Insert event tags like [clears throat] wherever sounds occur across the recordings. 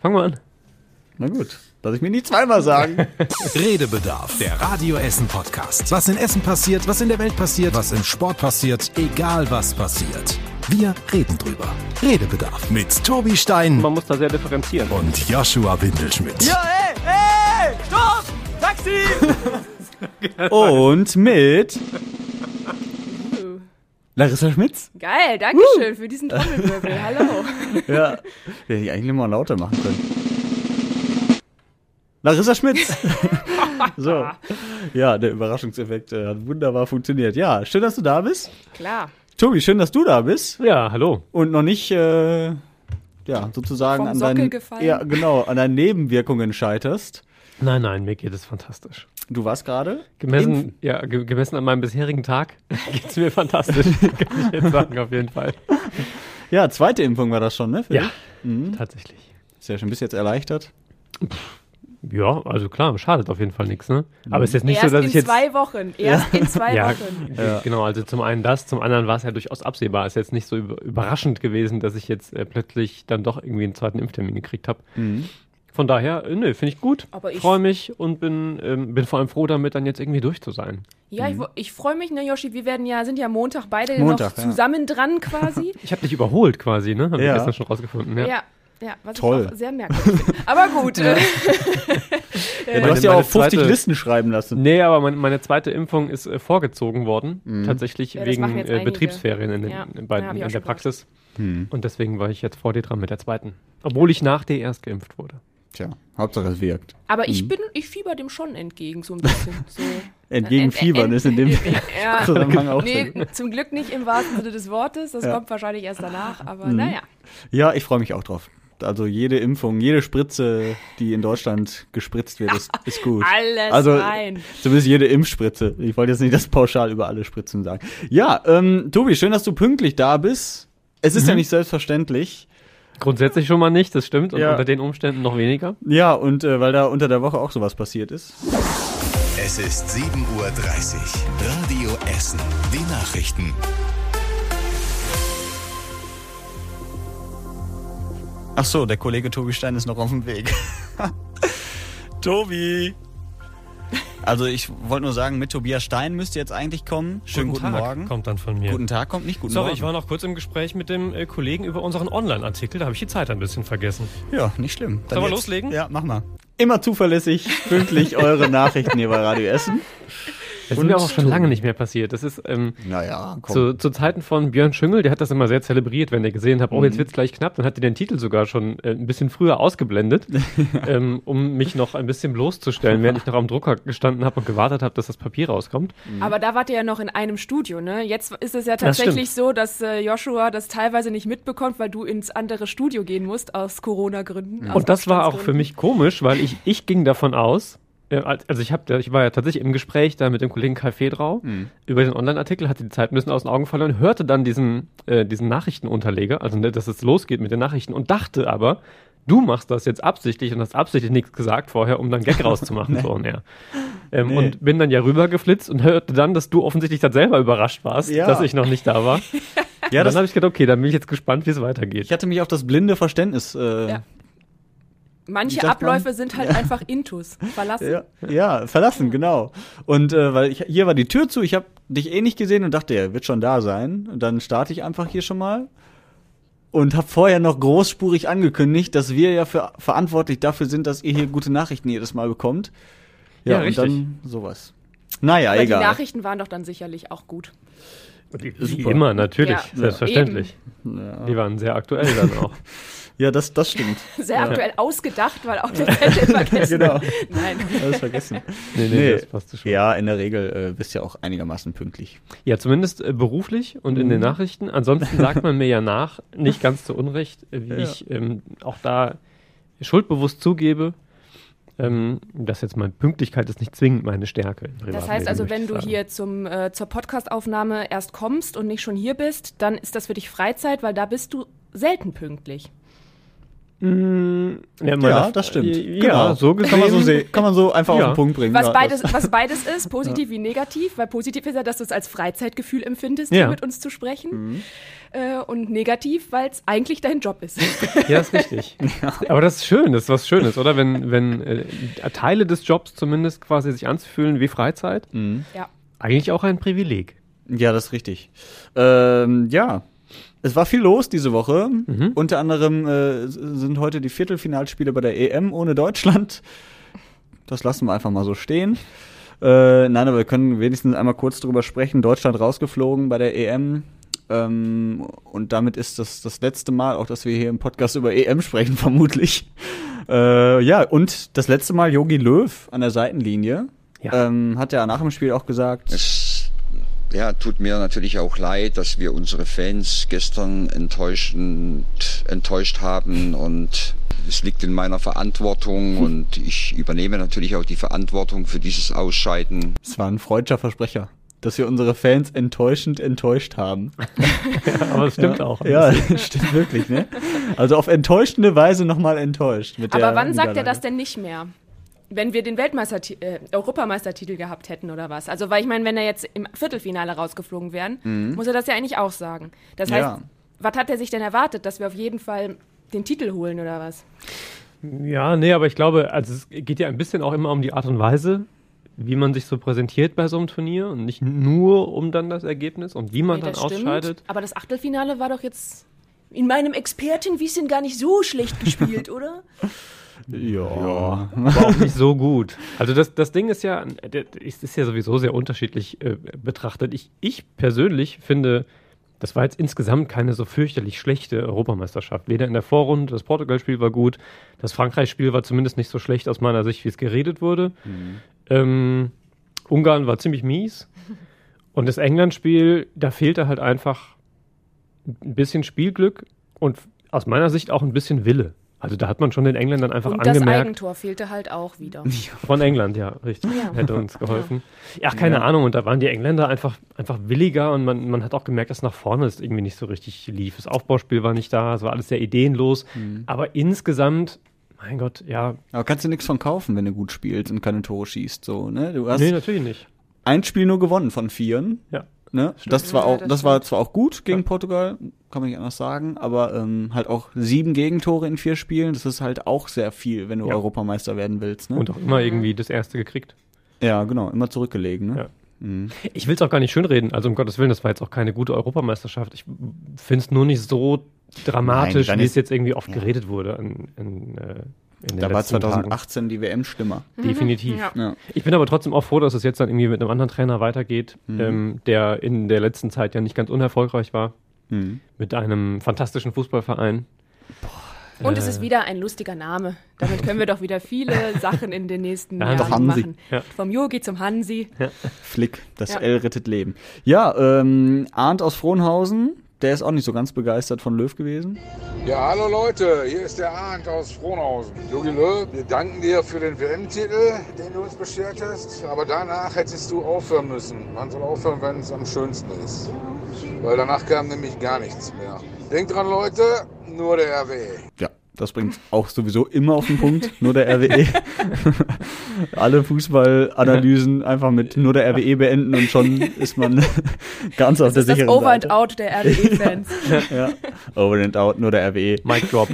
Fangen wir an. Na gut, lass ich mir nie zweimal sagen. [laughs] Redebedarf, der Radio Essen Podcast. Was in Essen passiert, was in der Welt passiert, was im Sport passiert, egal was passiert. Wir reden drüber. Redebedarf mit Tobi Stein Man muss da sehr differenzieren. und Joshua Windelschmidt. Ja, ey, ey, stopp! Taxi! [laughs] [laughs] Und mit Larissa Schmitz. Geil, danke schön für diesen Trommelwirbel. [laughs] Hallo. Ja, hätte ich eigentlich mal lauter machen können. Larissa Schmitz. [laughs] so. Ja, der Überraschungseffekt äh, hat wunderbar funktioniert. Ja, schön, dass du da bist. Klar. Tobi, schön, dass du da bist. Ja, hallo. Und noch nicht, äh, ja, sozusagen Vom an Sockel deinen, gefallen? ja, genau, an deinen Nebenwirkungen scheiterst. Nein, nein, mir geht es fantastisch. Du warst gerade? Gemessen, ja, ge gemessen an meinem bisherigen Tag [laughs] geht es mir fantastisch. [laughs] Kann ich jetzt sagen, auf jeden Fall. Ja, zweite Impfung war das schon, ne? für Ja? Mhm. tatsächlich. Sehr schön. Bist jetzt erleichtert? Ja, also klar, schadet auf jeden Fall nichts, ne? Aber es ist jetzt nicht Erst so, dass in ich jetzt. zwei Wochen. [laughs] Erst in zwei ja, Wochen. g- genau, also zum einen das, zum anderen war es ja durchaus absehbar. Es ist jetzt nicht so über überraschend gewesen, dass ich jetzt äh, plötzlich dann doch irgendwie einen zweiten Impftermin gekriegt habe. Von daher, äh, nö, finde ich gut. Aber ich- freue mich und bin, ähm, bin vor allem froh damit, dann jetzt irgendwie durch zu sein. Ja, ich, wo- ich freue mich, ne, Joshi, wir werden ja, sind ja Montag beide Montag, noch ja. zusammen dran quasi. [laughs] Ich habe dich überholt quasi, ne? Haben Ja. wir gestern schon rausgefunden. Ja. ja. Ja, was Toll. ich auch sehr merkwürdig finde. Aber gut. äh, [laughs] Ja, du meine- hast ja meine auch 50 zweite- Listen schreiben lassen. Nee, aber mein, meine zweite Impfung ist äh, vorgezogen worden, tatsächlich Ja, wegen äh. Betriebsferien in, den, Ja, bei, ja, hab ich in der Praxis. Und deswegen war ich jetzt vor dir dran mit der zweiten. Obwohl ich nach dir erst geimpft wurde. Tja, Hauptsache es wirkt. aber Mhm. ich bin, ich fieber dem schon entgegen, so ein bisschen. [laughs] So. Entgegenfiebern Ent- ist in dem Ja, [laughs] Zusammenhang auch nee, drin. zum Glück nicht im wahrsten Sinne des Wortes. Das Ja. Mhm. kommt wahrscheinlich erst danach. Aber naja. Ja, ich freue mich auch drauf. Also jede Impfung, jede Spritze, die in Deutschland gespritzt wird, ist, [laughs] ist gut. Alles also, rein. Zumindest jede Impfspritze. Ich wollte jetzt nicht das pauschal über alle Spritzen sagen. Ja, ähm, Tobi, schön, dass du pünktlich da bist. Es ist ja nicht selbstverständlich. Grundsätzlich schon mal nicht, das stimmt. Und Ja. unter den Umständen noch weniger. Ja, und äh, weil da unter der Woche auch sowas passiert ist. Es ist 7.30 Uhr. Radio Essen. Die Nachrichten. Ach so, der Kollege Tobi Stein ist noch auf dem Weg. [laughs] Tobi! Also ich wollte nur sagen, mit Tobias Stein müsste jetzt eigentlich kommen. Schönen guten, Tag Morgen. kommt dann von mir. Guten Tag kommt nicht, guten Sorry, Morgen. ich war noch kurz im Gespräch mit dem äh, Kollegen über unseren Online-Artikel. Da habe ich die Zeit ein bisschen vergessen. Ja, nicht schlimm. Dann Sollen wir jetzt. loslegen? Ja, mach mal. Immer zuverlässig, pünktlich eure Nachrichten hier bei Radio Essen. Das ist mir auch schon lange nicht mehr passiert. Das ist ähm, Naja, komm. zu, zu Zeiten von Björn Schüngel, der hat das immer sehr zelebriert, wenn er gesehen hat, oh, Mhm. jetzt wird's gleich knapp, dann hat er den Titel sogar schon äh, ein bisschen früher ausgeblendet, [laughs] ähm, um mich noch ein bisschen bloßzustellen, während ich noch am Drucker gestanden habe und gewartet habe, dass das Papier rauskommt. Aber da wart ihr ja noch in einem Studio, ne? Jetzt ist es ja Das tatsächlich so, dass äh, Joshua das teilweise nicht mitbekommt, weil du ins andere Studio gehen musst aus Corona-Gründen. aus Und das war auch für mich komisch, weil ich, ich ging davon aus, also ich, hab, ich war ja tatsächlich im Gespräch da mit dem Kollegen Kai Fedrau über den Online-Artikel, hatte die Zeit ein bisschen aus den Augen verloren, hörte dann diesen, äh, diesen Nachrichtenunterleger, also ne, dass es losgeht mit den Nachrichten und dachte aber, du machst das jetzt absichtlich und hast absichtlich nichts gesagt vorher, um dann Gag [laughs] rauszumachen so on air. Ähm, Nee. Und bin dann ja rübergeflitzt und hörte dann, dass du offensichtlich dann selber überrascht warst, Ja. dass ich noch nicht da war. [laughs] ja, und dann habe ich gedacht, okay, dann bin ich jetzt gespannt, wie es weitergeht. ich hatte mich auf das blinde Verständnis. Äh, Ja. Manche? Abläufe sind halt einfach Intus. Verlassen. Ja, ja, verlassen, genau. Und äh, weil ich, hier war die Tür zu, ich habe dich eh nicht gesehen und dachte, er wird schon da sein. Und dann starte ich einfach hier schon mal und habe vorher noch großspurig angekündigt, dass wir ja für, verantwortlich dafür sind, dass ihr hier gute Nachrichten jedes Mal bekommt. Ja, Ja, und richtig. dann sowas. Naja, Aber egal. die Nachrichten waren doch dann sicherlich auch gut. Wie Super. immer, natürlich, Ja, selbstverständlich. Die waren sehr aktuell dann auch. [laughs] Ja, das, das stimmt. [laughs] Sehr aktuell ausgedacht, weil auch der Zettel [laughs] vergessen. Genau. Nein. Alles vergessen. [laughs] Nee, nee, Nee. das passt schon. Ja, in der Regel äh, bist ja auch einigermaßen pünktlich. Ja, zumindest äh, beruflich und in den Nachrichten. Ansonsten sagt man mir ja nach, nicht ganz zu Unrecht, äh, wie Ja. ich ähm, auch da schuldbewusst zugebe, ähm, dass jetzt meine Pünktlichkeit ist nicht zwingend meine Stärke. Das heißt also, wenn du sagen. hier zum, äh, zur Podcastaufnahme erst kommst und nicht schon hier bist, dann ist das für dich Freizeit, weil da bist du selten pünktlich. Mm, ja, Ja, das stimmt. Ja, Genau. so gesehen. Kann man so, sehen, kann man so einfach Ja. auf den Punkt bringen. Was beides, was beides ist, positiv wie negativ, weil positiv ist ja, dass du es als Freizeitgefühl empfindest, Ja. hier mit uns zu sprechen. Äh, und negativ, weil es eigentlich dein Job ist. [laughs] Ja, ist richtig. [laughs] Aber das ist schön, das ist was Schönes, oder? Wenn, wenn äh, Teile des Jobs zumindest quasi sich anzufühlen wie Freizeit, ja. eigentlich auch ein Privileg. Ja, das ist richtig. Ähm, ja. Es war viel los diese Woche. Mhm. Unter anderem äh, sind heute die Viertelfinalspiele bei der EM ohne Deutschland. Das lassen wir einfach mal so stehen. Äh, nein, aber wir können wenigstens einmal kurz drüber sprechen. Deutschland rausgeflogen bei der EM. Ähm, und damit ist das das letzte Mal auch, dass wir hier im Podcast über EM sprechen, [laughs] vermutlich. Äh, ja, und das letzte Mal Yogi Löw an der Seitenlinie. Ja. Ähm, hat ja nach dem Spiel auch gesagt, Es ja, tut mir natürlich auch leid, dass wir unsere Fans gestern enttäuschend, enttäuscht haben und es liegt in meiner Verantwortung und ich übernehme natürlich auch die Verantwortung für dieses Ausscheiden. Es war ein freudscher Versprecher, dass wir unsere Fans enttäuschend enttäuscht haben. [laughs] Aber es stimmt auch. Ja, [laughs] stimmt wirklich, ne? Also auf enttäuschende Weise nochmal enttäuscht. Mit Aber der wann sagt er das denn nicht mehr? Wenn wir den Weltmeister äh, Europameistertitel gehabt hätten oder was? Also, weil ich meine, wenn er jetzt im Viertelfinale rausgeflogen wären, muss er das ja eigentlich auch sagen. Das heißt, Mhm. Ja. was hat er sich denn erwartet, dass wir auf jeden Fall den Titel holen oder was? Ja, nee, aber ich glaube, also es geht ja ein bisschen auch immer um die Art und Weise, wie man sich so präsentiert bei so einem Turnier und nicht nur um dann das Ergebnis und wie man Nee, dann das stimmt. ausscheidet. Aber das Achtelfinale war doch jetzt in meinem Expertenwissen gar nicht so schlecht gespielt, [laughs] oder? Ja. aber auch nicht so gut. Also das, das Ding ist ja, es ist ja sowieso sehr unterschiedlich äh, betrachtet. Ich, ich persönlich finde, das war jetzt insgesamt keine so fürchterlich schlechte Europameisterschaft. Weder in der Vorrunde, das Portugal-Spiel war gut, das Frankreich-Spiel war zumindest nicht so schlecht aus meiner Sicht, wie es geredet wurde. Ähm, Ungarn war ziemlich mies. Und das England-Spiel, da fehlte halt einfach ein bisschen Spielglück und aus meiner Sicht auch ein bisschen Wille. Also da hat man schon den Engländern einfach Und das angemerkt. Eigentor fehlte halt auch wieder. Von England, ja, richtig. Ja. Hätte uns geholfen. Ja, keine Ahnung. Und da waren die Engländer einfach, einfach williger und man, man hat auch gemerkt, dass nach vorne es irgendwie nicht so richtig lief. Das Aufbauspiel war nicht da, es war alles sehr ideenlos. Mhm. Aber insgesamt, mein Gott, ja, Aber kannst du nichts von kaufen, wenn du gut spielst und keine Tore schießt, so, ne? Du hast nee, natürlich nicht. ein Spiel nur gewonnen von vieren. Ja. Ne? Das, war Ja, auch, das das war zwar auch gut gegen Portugal, kann man nicht anders sagen, aber ähm, halt auch sieben Gegentore in vier Spielen, das ist halt auch sehr viel, wenn du Ja. Europameister werden willst. Ne? Und auch immer irgendwie das erste gekriegt. ja, genau, immer zurückgelegen. Ne? Ja. Ich will es auch gar nicht schönreden. Also um Gottes Willen, das war jetzt auch keine gute Europameisterschaft. Ich finde es nur nicht so dramatisch, Nein, wie es jetzt irgendwie oft ja. geredet wurde. In, in, äh, Da war letzten Tagen. 2018 die WM schlimmer. Definitiv. Ja. Ja. Ich bin aber trotzdem auch froh, dass es jetzt dann irgendwie mit einem anderen Trainer weitergeht, Mhm. ähm, der in der letzten Zeit ja nicht ganz unerfolgreich war, Mhm. mit einem fantastischen Fußballverein. Und es ist wieder ein lustiger Name. Damit können wir doch wieder viele [laughs] Sachen in den nächsten Ja, Jahren doch Hansi. machen. Ja. Vom Yogi zum Hansi. Flick, das Ja. L rettet Leben. Ja, ähm, Arndt aus Frohnhausen, der ist auch nicht so ganz begeistert von Löw gewesen. Ja, hallo Leute, hier ist der Arndt aus Frohnhausen. Jogi Löw, wir danken dir für den WM-Titel, den du uns beschert hast. Aber danach hättest du aufhören müssen. Man soll aufhören, wenn es am schönsten ist. Weil danach kam nämlich gar nichts mehr. Denkt dran, Leute, nur der. RWE. Ja, das bringt auch sowieso immer auf den Punkt, nur der RWE. [laughs] Alle Fußballanalysen einfach mit nur der RWE beenden und schon ist man [laughs] ganz auf Das der ist das sicheren Over and Seite. Out der RWE-Fans. [laughs] Ja. Over and out, nur der RWE. Mic Drop.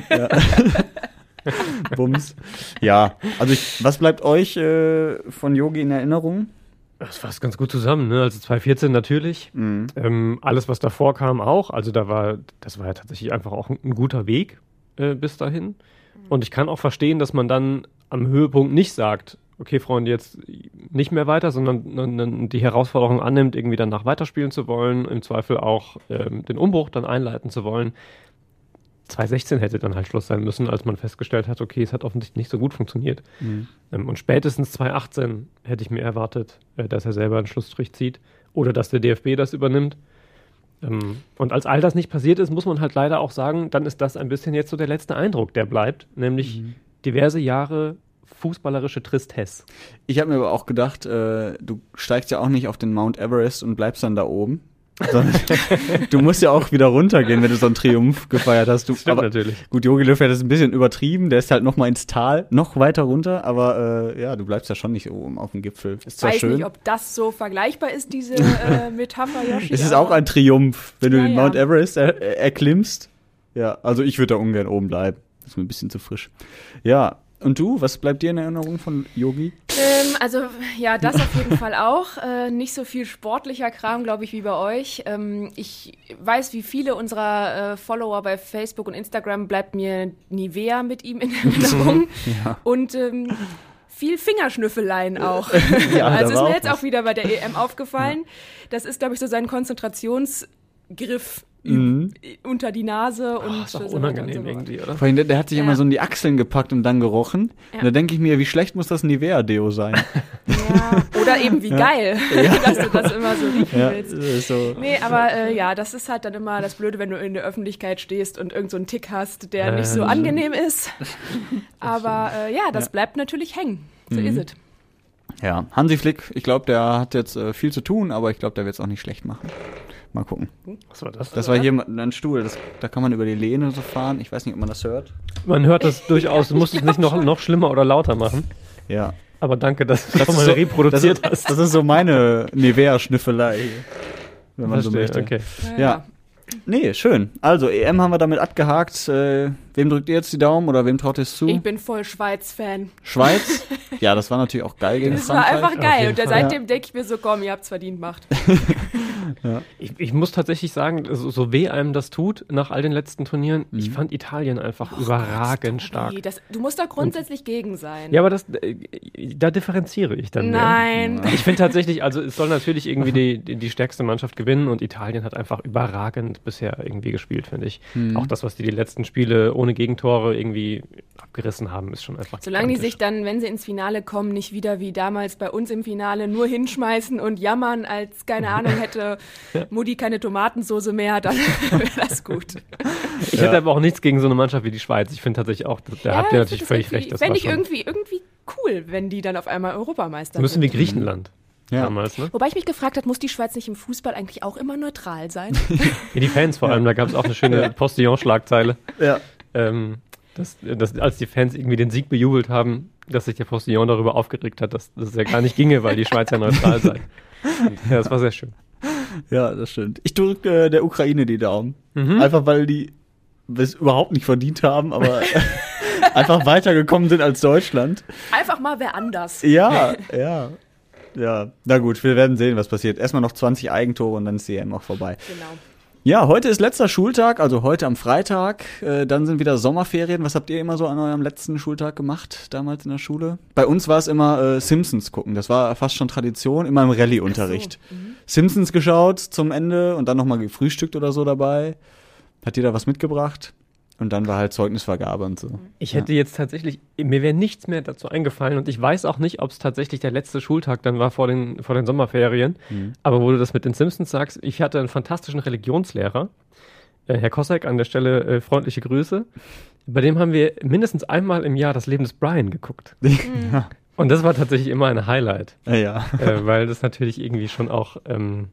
Bums. Ja, also ich, was bleibt euch äh, von Yogi in Erinnerung? Das fasst ganz gut zusammen, ne? Also 2014 natürlich. Mhm. Ähm, alles, was davor kam, auch. Also da war, das war ja tatsächlich einfach auch ein, ein guter Weg äh, bis dahin. Und ich kann auch verstehen, dass man dann am Höhepunkt nicht sagt, okay, Freunde, jetzt nicht mehr weiter, sondern die Herausforderung annimmt, irgendwie danach weiterspielen zu wollen, im Zweifel auch ähm, den Umbruch dann einleiten zu wollen. 2016 hätte dann halt Schluss sein müssen, als man festgestellt hat, okay, es hat offensichtlich nicht so gut funktioniert. Ähm, und spätestens 2018 hätte ich mir erwartet, äh, dass er selber einen Schlussstrich zieht oder dass der DFB das übernimmt. Ähm, und als all das nicht passiert ist, muss man halt leider auch sagen, dann ist das ein bisschen jetzt so der letzte Eindruck, der bleibt, nämlich diverse Jahre fußballerische Tristesse. Ich habe mir aber auch gedacht, äh, du steigst ja auch nicht auf den Mount Everest und bleibst dann da oben. Sondern [laughs] du musst ja auch wieder runtergehen, wenn du so einen Triumph gefeiert hast. Du, Stimmt aber, natürlich. Gut, Jogi Löw hat das ein bisschen übertrieben. Der ist halt noch mal ins Tal, noch weiter runter. Aber äh, ja, du bleibst ja schon nicht oben auf dem Gipfel. Ist zwar Weiß schön. nicht, ob das so vergleichbar ist, diese äh, [laughs] Metapher, Yoshi. es ist auch ein Triumph, wenn du Ja, den ja. Mount Everest er, er, erklimmst. Ja, also ich würde da ungern oben bleiben. Das ist mir ein bisschen zu frisch. Ja, und du, was bleibt dir in Erinnerung von Yogi? Ähm, also ja, das auf jeden Fall auch. Äh, nicht so viel sportlicher Kram, glaube ich, wie bei euch. Ähm, ich weiß, wie viele unserer äh, Follower bei Facebook und Instagram bleibt mir Nivea mit ihm in [laughs] Erinnerung. Und ähm, viel Fingerschnüffeleien auch. [laughs] Ja, also ist mir jetzt was. auch wieder bei der EM aufgefallen. Das ist, glaube ich, so sein Konzentrationsgriff Mhm. unter die Nase und ist auch unangenehm so irgendwie, oder? Vor allem, der, der hat sich Ja. immer so in die Achseln gepackt und dann gerochen. Ja. Und da denke ich mir, wie schlecht muss das Nivea-Deo sein? Ja. [laughs] Oder eben wie geil, [laughs] dass du das immer so riechen ja, willst. so. Nee, aber äh, ja, das ist halt dann immer das Blöde, wenn du in der Öffentlichkeit stehst und irgend so einen Tick hast, der Ja, nicht so angenehm ist. [laughs] Aber äh, ja, das bleibt natürlich hängen. So Mhm. ist es. Ja, Hansi Flick, ich glaube, der hat jetzt äh, viel zu tun, aber ich glaube, der wird es auch nicht schlecht machen. Mal gucken. Was war das? Das war hier ein Stuhl, das, da kann man über die Lehne so fahren. Ich weiß nicht, ob man das hört. Man hört das durchaus. Du musst es nicht noch, noch schlimmer oder lauter machen. Ja. Aber danke, dass du das mal so, reproduziert das hast. ist, das ist so meine Nivea-Schnüffelei. Wenn man so Verstehe, möchte. okay. Ja. Nee, schön. Also, EM haben wir damit abgehakt. Äh, wem drückt ihr jetzt die Daumen oder wem traut ihr es zu? Ich bin voll Schweiz-Fan. Schweiz? [laughs] ja, das war natürlich auch geil gegen Das war Frankreich. einfach geil. Und Fall. seitdem denke ich mir so, komm, ihr habt's verdient, macht. [laughs] Ich, ich muss tatsächlich sagen, so, so weh einem das tut nach all den letzten Turnieren, ich fand Italien einfach überragend stark. Nee, das, du musst da grundsätzlich gegen sein. Ja, aber das, äh, da differenziere ich dann. mehr. Nein. Ich finde tatsächlich, also es soll natürlich irgendwie die, die, die stärkste Mannschaft gewinnen und Italien hat einfach überragend bisher irgendwie gespielt, finde ich. Auch das, was die die letzten Spiele ohne Gegentore irgendwie abgerissen haben, ist schon einfach. Solange die gigantisch. sich dann, wenn sie ins Finale kommen, nicht wieder wie damals bei uns im Finale nur hinschmeißen und jammern, als, keine Ahnung, [laughs] hätte Mutti keine Tomatensoße mehr, dann [laughs] wäre das gut. Ich hätte aber auch nichts gegen so eine Mannschaft wie die Schweiz. Ich finde tatsächlich auch, da habt ihr natürlich völlig recht. Das Fände ich irgendwie, irgendwie cool, wenn die dann auf einmal Europameister ein bisschen wie sind. Griechenland Ja. damals, ne? Wobei ich mich gefragt habe, muss die Schweiz nicht im Fußball eigentlich auch immer neutral sein? [laughs] Ja, die Fans vor allem, da gab es auch eine schöne Postillon-Schlagzeile. Ja. Ähm, dass, dass, als die Fans irgendwie den Sieg bejubelt haben, dass sich der Postillon darüber aufgeregt hat, dass das ja gar nicht ginge, weil die Schweiz ja neutral sei. Ja, das war sehr schön. Ja, das stimmt. Ich drücke äh, der Ukraine die Daumen. Mhm. Einfach weil die es überhaupt nicht verdient haben, aber [laughs] einfach weitergekommen sind als Deutschland. Einfach mal wer anders. Ja, ja. Ja, na gut, wir werden sehen, was passiert. Erstmal noch 20 Eigentore und dann ist die EM auch vorbei. Genau. Ja, heute ist letzter Schultag, also heute am Freitag. Äh, dann sind wieder Sommerferien. Was habt ihr immer so an eurem letzten Schultag gemacht, damals in der Schule? Bei uns war es immer äh, Simpsons gucken. Das war fast schon Tradition, immer im Rallye-Unterricht. Simpsons geschaut zum Ende und dann nochmal gefrühstückt oder so dabei. Hat jeder was mitgebracht? Und dann war halt Zeugnisvergabe und so. Ich hätte jetzt tatsächlich, mir wäre nichts mehr dazu eingefallen und ich weiß auch nicht, ob es tatsächlich der letzte Schultag dann war vor den, vor den Sommerferien. Aber wo du das mit den Simpsons sagst, ich hatte einen fantastischen Religionslehrer, äh, Herr Kossack, an der Stelle äh, freundliche Grüße. Bei dem haben wir mindestens einmal im Jahr das Leben des Brian geguckt. [laughs] ja. Und das war tatsächlich immer ein Highlight, Ja, ja. äh, weil das natürlich irgendwie schon auch ähm,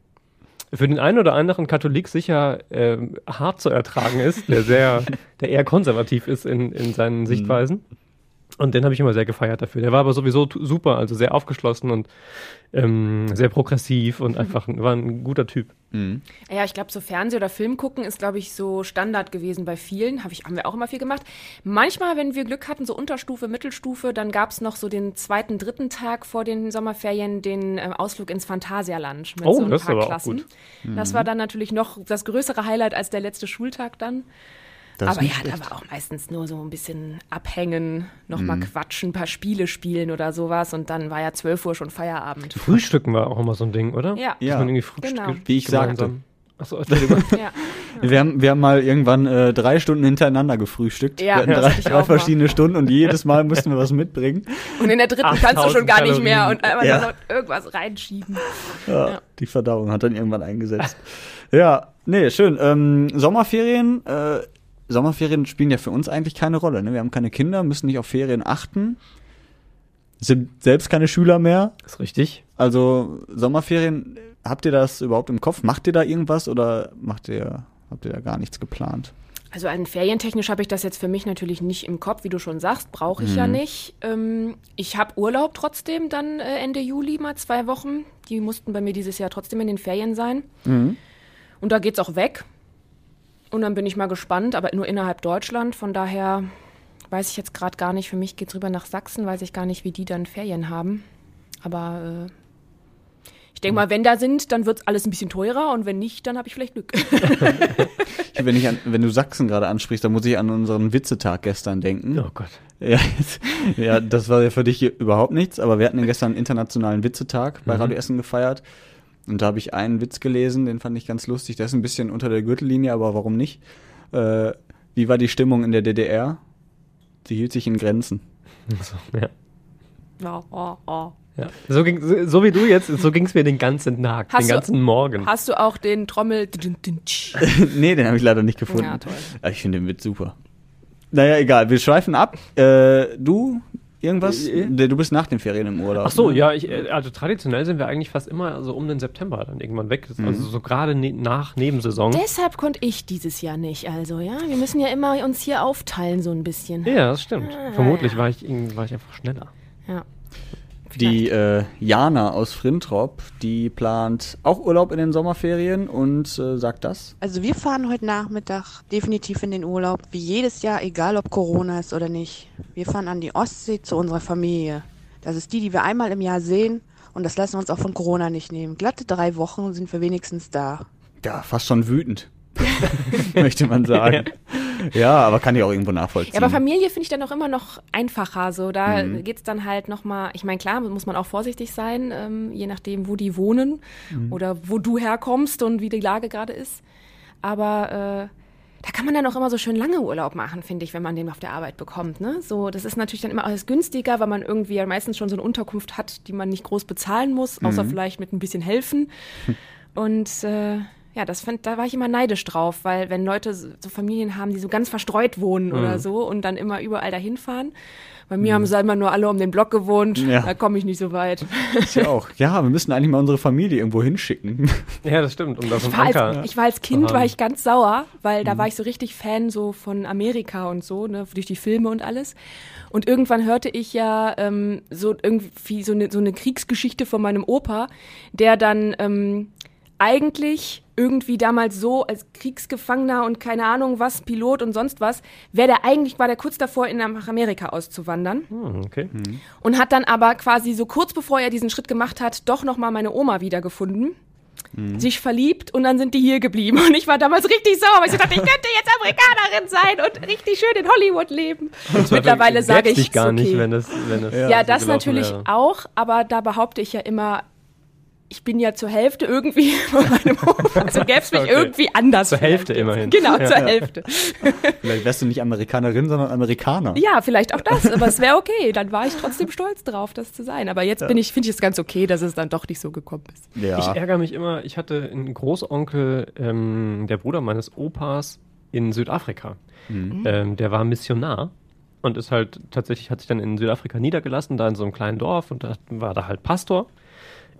für den einen oder anderen Katholik sicher ähm, hart zu ertragen ist, der sehr, der eher konservativ ist in, in seinen Sichtweisen. Und den habe ich immer sehr gefeiert dafür. Der war aber sowieso super, also sehr aufgeschlossen und ähm, sehr progressiv und einfach ein- [laughs] war ein guter Typ. Mhm. Ja, ich glaube, so Fernseh- oder Film gucken ist, glaube ich, so Standard gewesen bei vielen. Hab ich, haben wir auch immer viel gemacht. Manchmal, wenn wir Glück hatten, so Unterstufe, Mittelstufe, dann gab es noch so den zweiten, dritten Tag vor den Sommerferien den äh, Ausflug ins Phantasialand mit Oh, so ein das paar aber auch Klassen. gut. Das war dann natürlich noch das größere Highlight als der letzte Schultag dann. Das Aber ja, da schlecht. war auch meistens nur so ein bisschen abhängen, nochmal quatschen, ein paar Spiele spielen oder sowas und dann war ja 12 Uhr schon Feierabend. Frühstücken war auch immer so ein Ding, oder? Ja. Ja. man irgendwie frühstückt. Genau. Wie ich sagte. Achso. [laughs] Ja. Wir haben, wir haben mal irgendwann äh, drei Stunden hintereinander gefrühstückt. Ja, wir hatten drei, drei verschiedene Stunden und jedes Mal mussten wir was mitbringen. [laughs] Und in der dritten kannst du 8000 schon gar nicht mehr Kalorien. und einfach Ja. noch irgendwas reinschieben. Ja, Ja. Die Verdauung hat dann irgendwann eingesetzt. ja, nee, schön. Ähm, Sommerferien, äh, Sommerferien spielen ja für uns eigentlich keine Rolle. Ne? Wir haben keine Kinder, müssen nicht auf Ferien achten, sind selbst keine Schüler mehr. ist richtig. Also Sommerferien, habt ihr das überhaupt im Kopf? Macht ihr da irgendwas oder macht ihr, habt ihr da gar nichts geplant? Also an ferientechnisch habe ich das jetzt für mich natürlich nicht im Kopf, wie du schon sagst, brauche ich ja nicht. Ähm, ich habe Urlaub trotzdem dann äh, Ende Juli mal zwei Wochen. Die mussten bei mir dieses Jahr trotzdem in den Ferien sein. Und da geht's auch weg. Und dann bin ich mal gespannt, aber nur innerhalb Deutschland. Von daher weiß ich jetzt gerade gar nicht. Für mich geht's rüber nach Sachsen, weiß ich gar nicht, wie die dann Ferien haben. Aber äh, ich denke mal, wenn da sind, dann wird's alles ein bisschen teurer und wenn nicht, dann habe ich vielleicht Glück. [laughs] Wenn, ich an, wenn du Sachsen gerade ansprichst, dann muss ich an unseren Witzetag gestern denken. Oh Gott. Ja, jetzt, ja, das war ja für dich hier überhaupt nichts, aber wir hatten ja gestern einen internationalen Witzetag bei Radio Essen gefeiert. Und da habe ich einen Witz gelesen, den fand ich ganz lustig. Der ist ein bisschen unter der Gürtellinie, aber warum nicht? Äh, wie war die Stimmung in der DDR? Sie hielt sich in Grenzen. So, ja. oh, oh, oh. Ja. So, ging, so, so wie du jetzt, so ging es mir den ganzen Tag, Hast den du- ganzen Morgen. Hast du auch den Trommel? [laughs] nee, den habe ich leider nicht gefunden. Ja, toll. Ja, ich finde den Witz super. Naja, egal, wir schweifen ab. Äh, du, irgendwas? Äh, Der- Du bist nach den Ferien im Urlaub. Ach so, ne? ja, ich, äh, also traditionell sind wir eigentlich fast immer so um den September dann irgendwann weg. Das- Also so gerade ne nach Nebensaison. Deshalb konnte ich dieses Jahr nicht. Also ja, wir müssen ja immer uns hier aufteilen so ein bisschen. Ja, das stimmt. Vermutlich war ich, war ich einfach schneller. Ja. Die äh, Jana aus Frintrop, die plant auch Urlaub in den Sommerferien und äh, sagt das. Also wir fahren heute Nachmittag definitiv in den Urlaub, wie jedes Jahr, egal ob Corona ist oder nicht. Wir fahren an die Ostsee zu unserer Familie. Das ist die, die wir einmal im Jahr sehen und das lassen wir uns auch von Corona nicht nehmen. Glatte drei Wochen sind wir wenigstens da. Ja, fast schon wütend. [laughs] Möchte man sagen. ja, aber kann ich auch irgendwo nachvollziehen. Ja, aber Familie finde ich dann auch immer noch einfacher. So, da Mhm. geht's dann halt nochmal, ich meine, klar, muss man auch vorsichtig sein, ähm, je nachdem, wo die wohnen Mhm. oder wo du herkommst und wie die Lage gerade ist. Aber äh, da kann man dann auch immer so schön lange Urlaub machen, finde ich, wenn man den auf der Arbeit bekommt. Ne? So, das ist natürlich dann immer alles günstiger, weil man irgendwie ja meistens schon so eine Unterkunft hat, die man nicht groß bezahlen muss, Mhm. außer vielleicht mit ein bisschen helfen. Und äh, ja, das fand, da war ich immer neidisch drauf, weil wenn Leute so Familien haben, die so ganz verstreut wohnen Mhm. oder so und dann immer überall dahin fahren. Bei mir haben sie immer nur alle um den Block gewohnt, Ja. da komme ich nicht so weit. Ist ja auch. Ja, wir müssen eigentlich mal unsere Familie irgendwo hinschicken. Ja, das stimmt. Um da so Ich war, als, ich war als Kind war ich ganz sauer, weil Mhm. da war ich so richtig Fan so von Amerika und so, ne, durch die Filme und alles. Und irgendwann hörte ich ja ähm, so irgendwie so eine so eine Kriegsgeschichte von meinem Opa, der dann ähm, eigentlich irgendwie damals so als Kriegsgefangener und keine Ahnung was, Pilot und sonst was, wäre der eigentlich, war der kurz davor, in nach Amerika auszuwandern Hm, okay. und hat dann aber quasi so kurz bevor er diesen Schritt gemacht hat, doch nochmal meine Oma wiedergefunden, sich verliebt und dann sind die hier geblieben. Und ich war damals richtig sauer, weil ich dachte, ich könnte jetzt Amerikanerin sein und richtig schön in Hollywood leben. Mittlerweile sage ich, gar okay. nicht, wenn es, wenn es Ja, so das gelaufen natürlich wäre. auch, aber da behaupte ich ja immer, ich bin ja zur Hälfte irgendwie [laughs] von meinem Opa. Also gäbe es mich [laughs] Okay. irgendwie anders. Zur Hälfte immerhin. Genau, Ja. zur Hälfte. [laughs] Vielleicht wärst du nicht Amerikanerin, sondern Amerikaner. Ja, vielleicht auch das, aber es wäre okay. Dann war ich trotzdem stolz drauf, das zu sein. Aber jetzt bin ich, finde ich es ganz okay, dass es dann doch nicht so gekommen ist. Ja. Ich ärgere mich immer, ich hatte einen Großonkel, ähm, der Bruder meines Opas in Südafrika. Ähm, der war Missionar und ist halt tatsächlich, hat sich dann in Südafrika niedergelassen, da in so einem kleinen Dorf und da war da halt Pastor.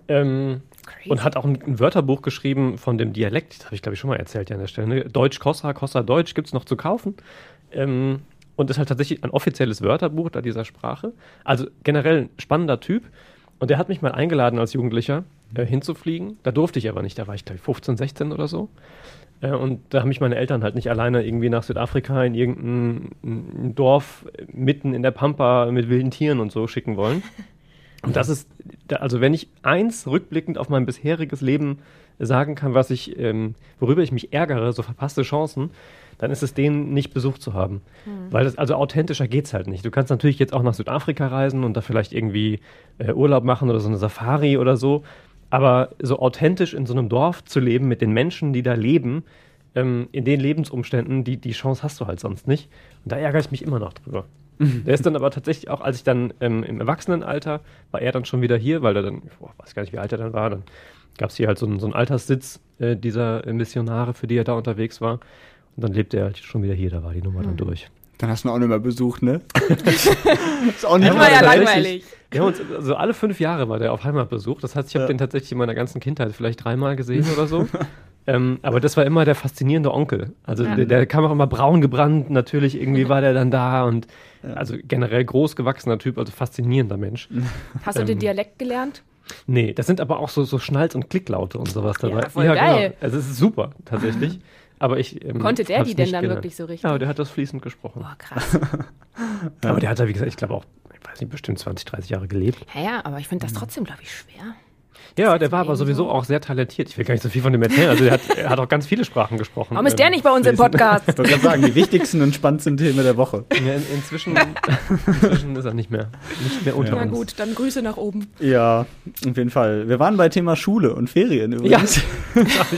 Ähm, und hat auch ein, ein Wörterbuch geschrieben von dem Dialekt, das habe ich glaube ich schon mal erzählt ja an der Stelle. Ne? Deutsch Kossa, Kossa Deutsch gibt es noch zu kaufen. Ähm, und ist halt tatsächlich ein offizielles Wörterbuch da dieser Sprache. Also generell ein spannender Typ. Und der hat mich mal eingeladen als Jugendlicher äh, hinzufliegen. Da durfte ich aber nicht, da war ich glaube ich 15, 16 oder so. Äh, und da haben mich meine Eltern halt nicht alleine irgendwie nach Südafrika in irgendein ein Dorf mitten in der Pampa mit wilden Tieren und so schicken wollen. [laughs] Und das ist, also wenn ich eins rückblickend auf mein bisheriges Leben sagen kann, was ich, ähm, worüber ich mich ärgere, so verpasste Chancen, dann ist es den nicht besucht zu haben. Weil das, also authentischer geht's halt nicht. Du kannst natürlich jetzt auch nach Südafrika reisen und da vielleicht irgendwie äh, Urlaub machen oder so eine Safari oder so. Aber so authentisch in so einem Dorf zu leben mit den Menschen, die da leben, ähm, in den Lebensumständen, die, die Chance hast du halt sonst nicht. Und da ärgere ich mich immer noch drüber. Der ist dann aber tatsächlich auch, als ich dann ähm, im Erwachsenenalter, war er dann schon wieder hier, weil er dann, boah, weiß gar nicht, wie alt er dann war, dann gab es hier halt so einen, so einen Alterssitz äh, dieser Missionare, für die er da unterwegs war. Und dann lebte er halt schon wieder hier, da war die Nummer dann durch. Dann hast du ihn auch nicht mehr besucht, ne? [laughs] ist auch nicht Das war ja langweilig. Wir haben uns, also alle fünf Jahre war der auf Heimatbesuch. Das heißt, ich habe Ja. den tatsächlich in meiner ganzen Kindheit vielleicht dreimal gesehen oder so. [laughs] ähm, aber das war immer der faszinierende Onkel. Also Ja. der, der kam auch immer braun gebrannt, natürlich irgendwie war der dann da und also generell groß gewachsener Typ, also faszinierender Mensch. [laughs] Hast du den Ähm, Dialekt gelernt? Nee, das sind aber auch so, so Schnalz- und Klicklaute und sowas dabei. Ja, voll geil. Genau. Also es ist super, tatsächlich. Aber ich. Ähm, Konnte der die denn dann gelernt. wirklich so richtig? Ja, der hat das fließend gesprochen. Boah, krass. [laughs] Aber der hat da, wie gesagt, ich glaube auch, ich weiß nicht, bestimmt 20, 30 Jahre gelebt. Ja, ja, aber ich finde das trotzdem, glaube ich, schwer. Ja, der war aber sowieso so. auch sehr talentiert. Ich will gar nicht so viel von dem erzählen. Also er hat, er hat auch ganz viele Sprachen gesprochen. Warum ist der Ähm, nicht bei uns im. [laughs] Podcast? Ich wollte gerade sagen, die wichtigsten und spannendsten Themen der Woche. Ja, in, inzwischen, [laughs] inzwischen ist er nicht mehr, nicht mehr unter Na uns. gut, dann Grüße nach oben. Ja, auf jeden Fall. Wir waren bei Thema Schule und Ferien übrigens.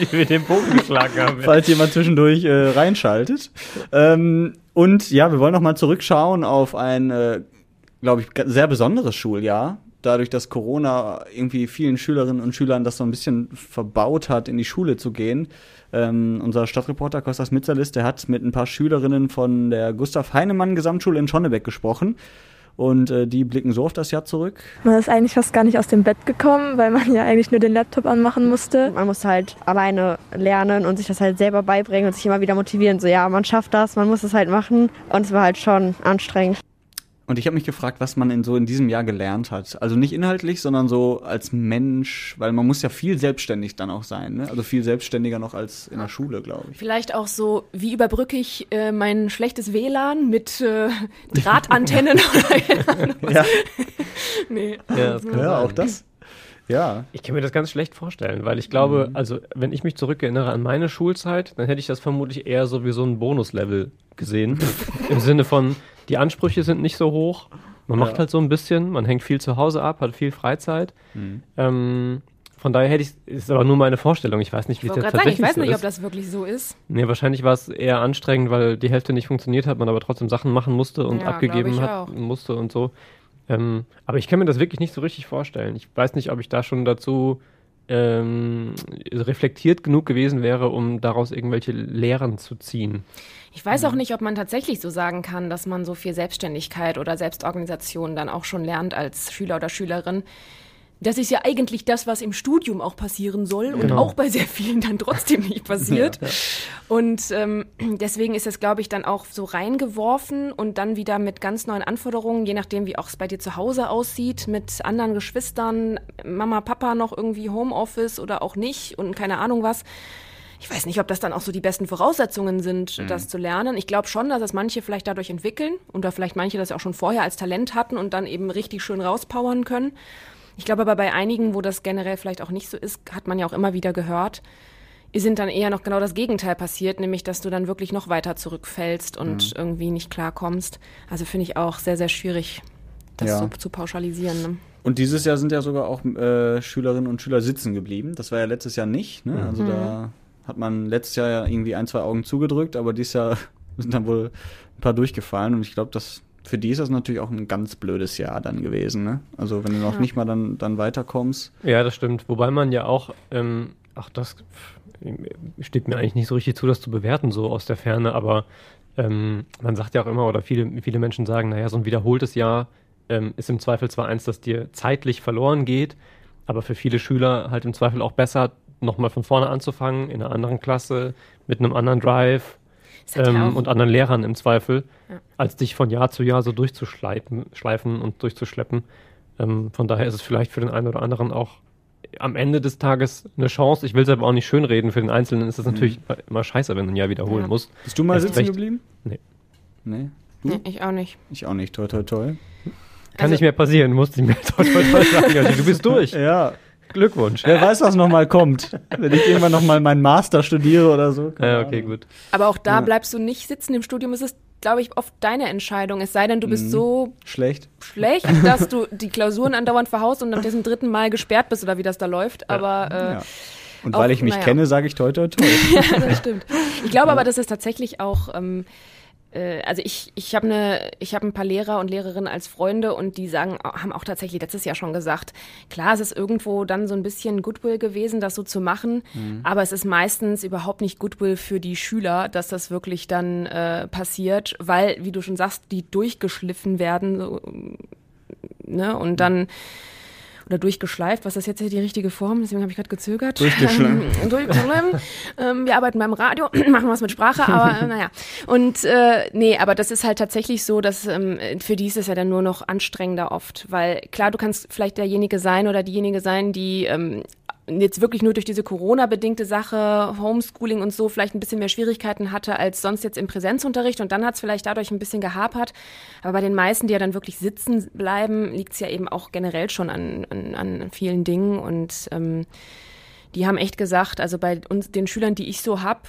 ich [laughs] will den Bogen geschlagen haben. falls jemand zwischendurch äh, reinschaltet. Ähm, und ja, wir wollen noch mal zurückschauen auf ein, äh, glaube ich, sehr besonderes Schuljahr. Dadurch, dass Corona irgendwie vielen Schülerinnen und Schülern das so ein bisschen verbaut hat, in die Schule zu gehen. Ähm, unser Stadtreporter Kostas Mitzalis, der hat mit ein paar Schülerinnen von der Gustav Heinemann Gesamtschule in Schonnebeck gesprochen. Und äh, die blicken so auf das Jahr zurück. Man ist eigentlich fast gar nicht aus dem Bett gekommen, weil man ja eigentlich nur den Laptop anmachen musste. Man muss halt alleine lernen und sich das halt selber beibringen und sich immer wieder motivieren. So, ja, man schafft das, man muss es halt machen. Und es war halt schon anstrengend. Und ich habe mich gefragt, was man in so in diesem Jahr gelernt hat. Also nicht inhaltlich, sondern so als Mensch, weil man muss ja viel selbstständig dann auch sein. Ne? Also viel selbstständiger noch als in der Schule, glaube ich. Vielleicht auch so, wie überbrücke ich äh, mein schlechtes WLAN mit äh, Drahtantennen [laughs] oder. Ja, [laughs] Nee. Ja, das kann ja sein. auch das. Ja. Ich kann mir das ganz schlecht vorstellen, weil ich glaube, Mhm. also wenn ich mich zurückerinnere an meine Schulzeit, dann hätte ich das vermutlich eher so wie so ein Bonuslevel gesehen. [laughs] Im Sinne von, die Ansprüche sind nicht so hoch, man macht Ja. halt so ein bisschen, man hängt viel zu Hause ab, hat viel Freizeit. Mhm. Ähm, von daher hätte ich, ist aber nur meine Vorstellung, ich weiß nicht, wie Ich es jetzt gerade sagen, ich tatsächlich weiß so nicht, ist. ob das wirklich so ist. Nee, wahrscheinlich war es eher anstrengend, weil die Hälfte nicht funktioniert hat, man aber trotzdem Sachen machen musste und Ja, abgegeben hat auch. musste und so. Ähm, aber ich kann mir das wirklich nicht so richtig vorstellen. Ich weiß nicht, ob ich da schon dazu ähm, reflektiert genug gewesen wäre, um daraus irgendwelche Lehren zu ziehen. Ich weiß auch nicht, ob man tatsächlich so sagen kann, dass man so viel Selbstständigkeit oder Selbstorganisation dann auch schon lernt als Schüler oder Schülerin. Das ist ja eigentlich das, was im Studium auch passieren soll und Genau. auch bei sehr vielen dann trotzdem nicht [laughs] passiert. Und ähm, deswegen ist es, glaube ich, dann auch so reingeworfen und dann wieder mit ganz neuen Anforderungen, je nachdem, wie auch es bei dir zu Hause aussieht, mit anderen Geschwistern, Mama, Papa noch irgendwie Homeoffice oder auch nicht und keine Ahnung was. Ich weiß nicht, ob das dann auch so die besten Voraussetzungen sind, Mhm. das zu lernen. Ich glaube schon, dass es manche vielleicht dadurch entwickeln oder vielleicht manche das auch schon vorher als Talent hatten und dann eben richtig schön rauspowern können. Ich glaube aber bei einigen, wo das generell vielleicht auch nicht so ist, hat man ja auch immer wieder gehört, sind dann eher noch genau das Gegenteil passiert, nämlich dass du dann wirklich noch weiter zurückfällst und Mhm. irgendwie nicht klarkommst. Also finde ich auch sehr, sehr schwierig, das Ja. so zu pauschalisieren. Ne? Und dieses Jahr sind ja sogar auch äh, Schülerinnen und Schüler sitzen geblieben. Das war ja letztes Jahr nicht. Ne? Also da hat man letztes Jahr ja irgendwie ein, zwei Augen zugedrückt, aber dieses Jahr [laughs] sind dann wohl ein paar durchgefallen. Und ich glaube, dass für die ist das natürlich auch ein ganz blödes Jahr dann gewesen. Ne? Also wenn du noch Ja. nicht mal dann, dann weiterkommst. Ja, das stimmt. Wobei man ja auch, ähm, ach, das steht mir eigentlich nicht so richtig zu, das zu bewerten, so aus der Ferne, aber ähm, man sagt ja auch immer, oder viele, viele Menschen sagen, naja, so ein wiederholtes Jahr ähm, ist im Zweifel zwar eins, das dir zeitlich verloren geht, aber für viele Schüler halt im Zweifel auch besser, nochmal von vorne anzufangen, in einer anderen Klasse, mit einem anderen Drive ähm, und anderen Lehrern im Zweifel, Ja. als dich von Jahr zu Jahr so durchzuschleifen schleifen und durchzuschleppen. Ähm, von daher ist es vielleicht für den einen oder anderen auch am Ende des Tages eine Chance. Ich will es aber auch nicht schönreden. Für den Einzelnen ist es natürlich immer scheiße, wenn du ein Jahr wiederholen Ja. musst. Bist du mal Erst sitzen recht. geblieben? Nee. Nee. Du? Nee, ich auch nicht. Ich auch nicht. Toi, toi, toi. Kann Also- nicht mehr passieren, musste ich mir toll, toll, toll sagen. Also, du bist durch. Ja. Glückwunsch. Wer weiß, was noch mal kommt. Wenn ich irgendwann noch mal meinen Master studiere oder so. Ja, okay, Ahnung. gut. Aber auch da Ja. bleibst du nicht sitzen im Studium. Es ist, glaube ich, oft deine Entscheidung. Es sei denn, du bist Mhm. so Schlecht. schlecht, dass du die Klausuren andauernd verhaust und nach diesem dritten Mal gesperrt bist oder wie das da läuft. Aber äh, Ja. Und Auch, weil ich mich naja. kenne, sage ich toi, toi, toi. [laughs] ja, das stimmt. Ich glaube aber, dass es tatsächlich auch, ähm, äh, also ich, ich habe eine, ich habe ein paar Lehrer und Lehrerinnen als Freunde und die sagen, haben auch tatsächlich letztes Jahr schon gesagt, klar, es ist irgendwo dann so ein bisschen Goodwill gewesen, das so zu machen, aber es ist meistens überhaupt nicht Goodwill für die Schüler, dass das wirklich dann äh, passiert, weil, wie du schon sagst, die durchgeschliffen werden, so, ne? Und dann oder durchgeschleift, was ist jetzt hier die richtige Form? Deswegen habe ich gerade gezögert. Durchgeschleimt. [laughs] Ähm, durchgeschleimt. ähm, wir arbeiten beim Radio, [clears throat] machen was mit Sprache, aber äh, naja. Und äh, nee, aber das ist halt tatsächlich so, dass ähm, für die ist es ja dann nur noch anstrengender oft, weil klar, du kannst vielleicht derjenige sein oder diejenige sein, die ähm, jetzt wirklich nur durch diese Corona-bedingte Sache, Homeschooling und so vielleicht ein bisschen mehr Schwierigkeiten hatte als sonst jetzt im Präsenzunterricht und dann hat es vielleicht dadurch ein bisschen gehapert. Aber bei den meisten, die ja dann wirklich sitzen bleiben, liegt es ja eben auch generell schon an, an, an vielen Dingen und ähm, die haben echt gesagt, also bei uns, den Schülern, die ich so hab,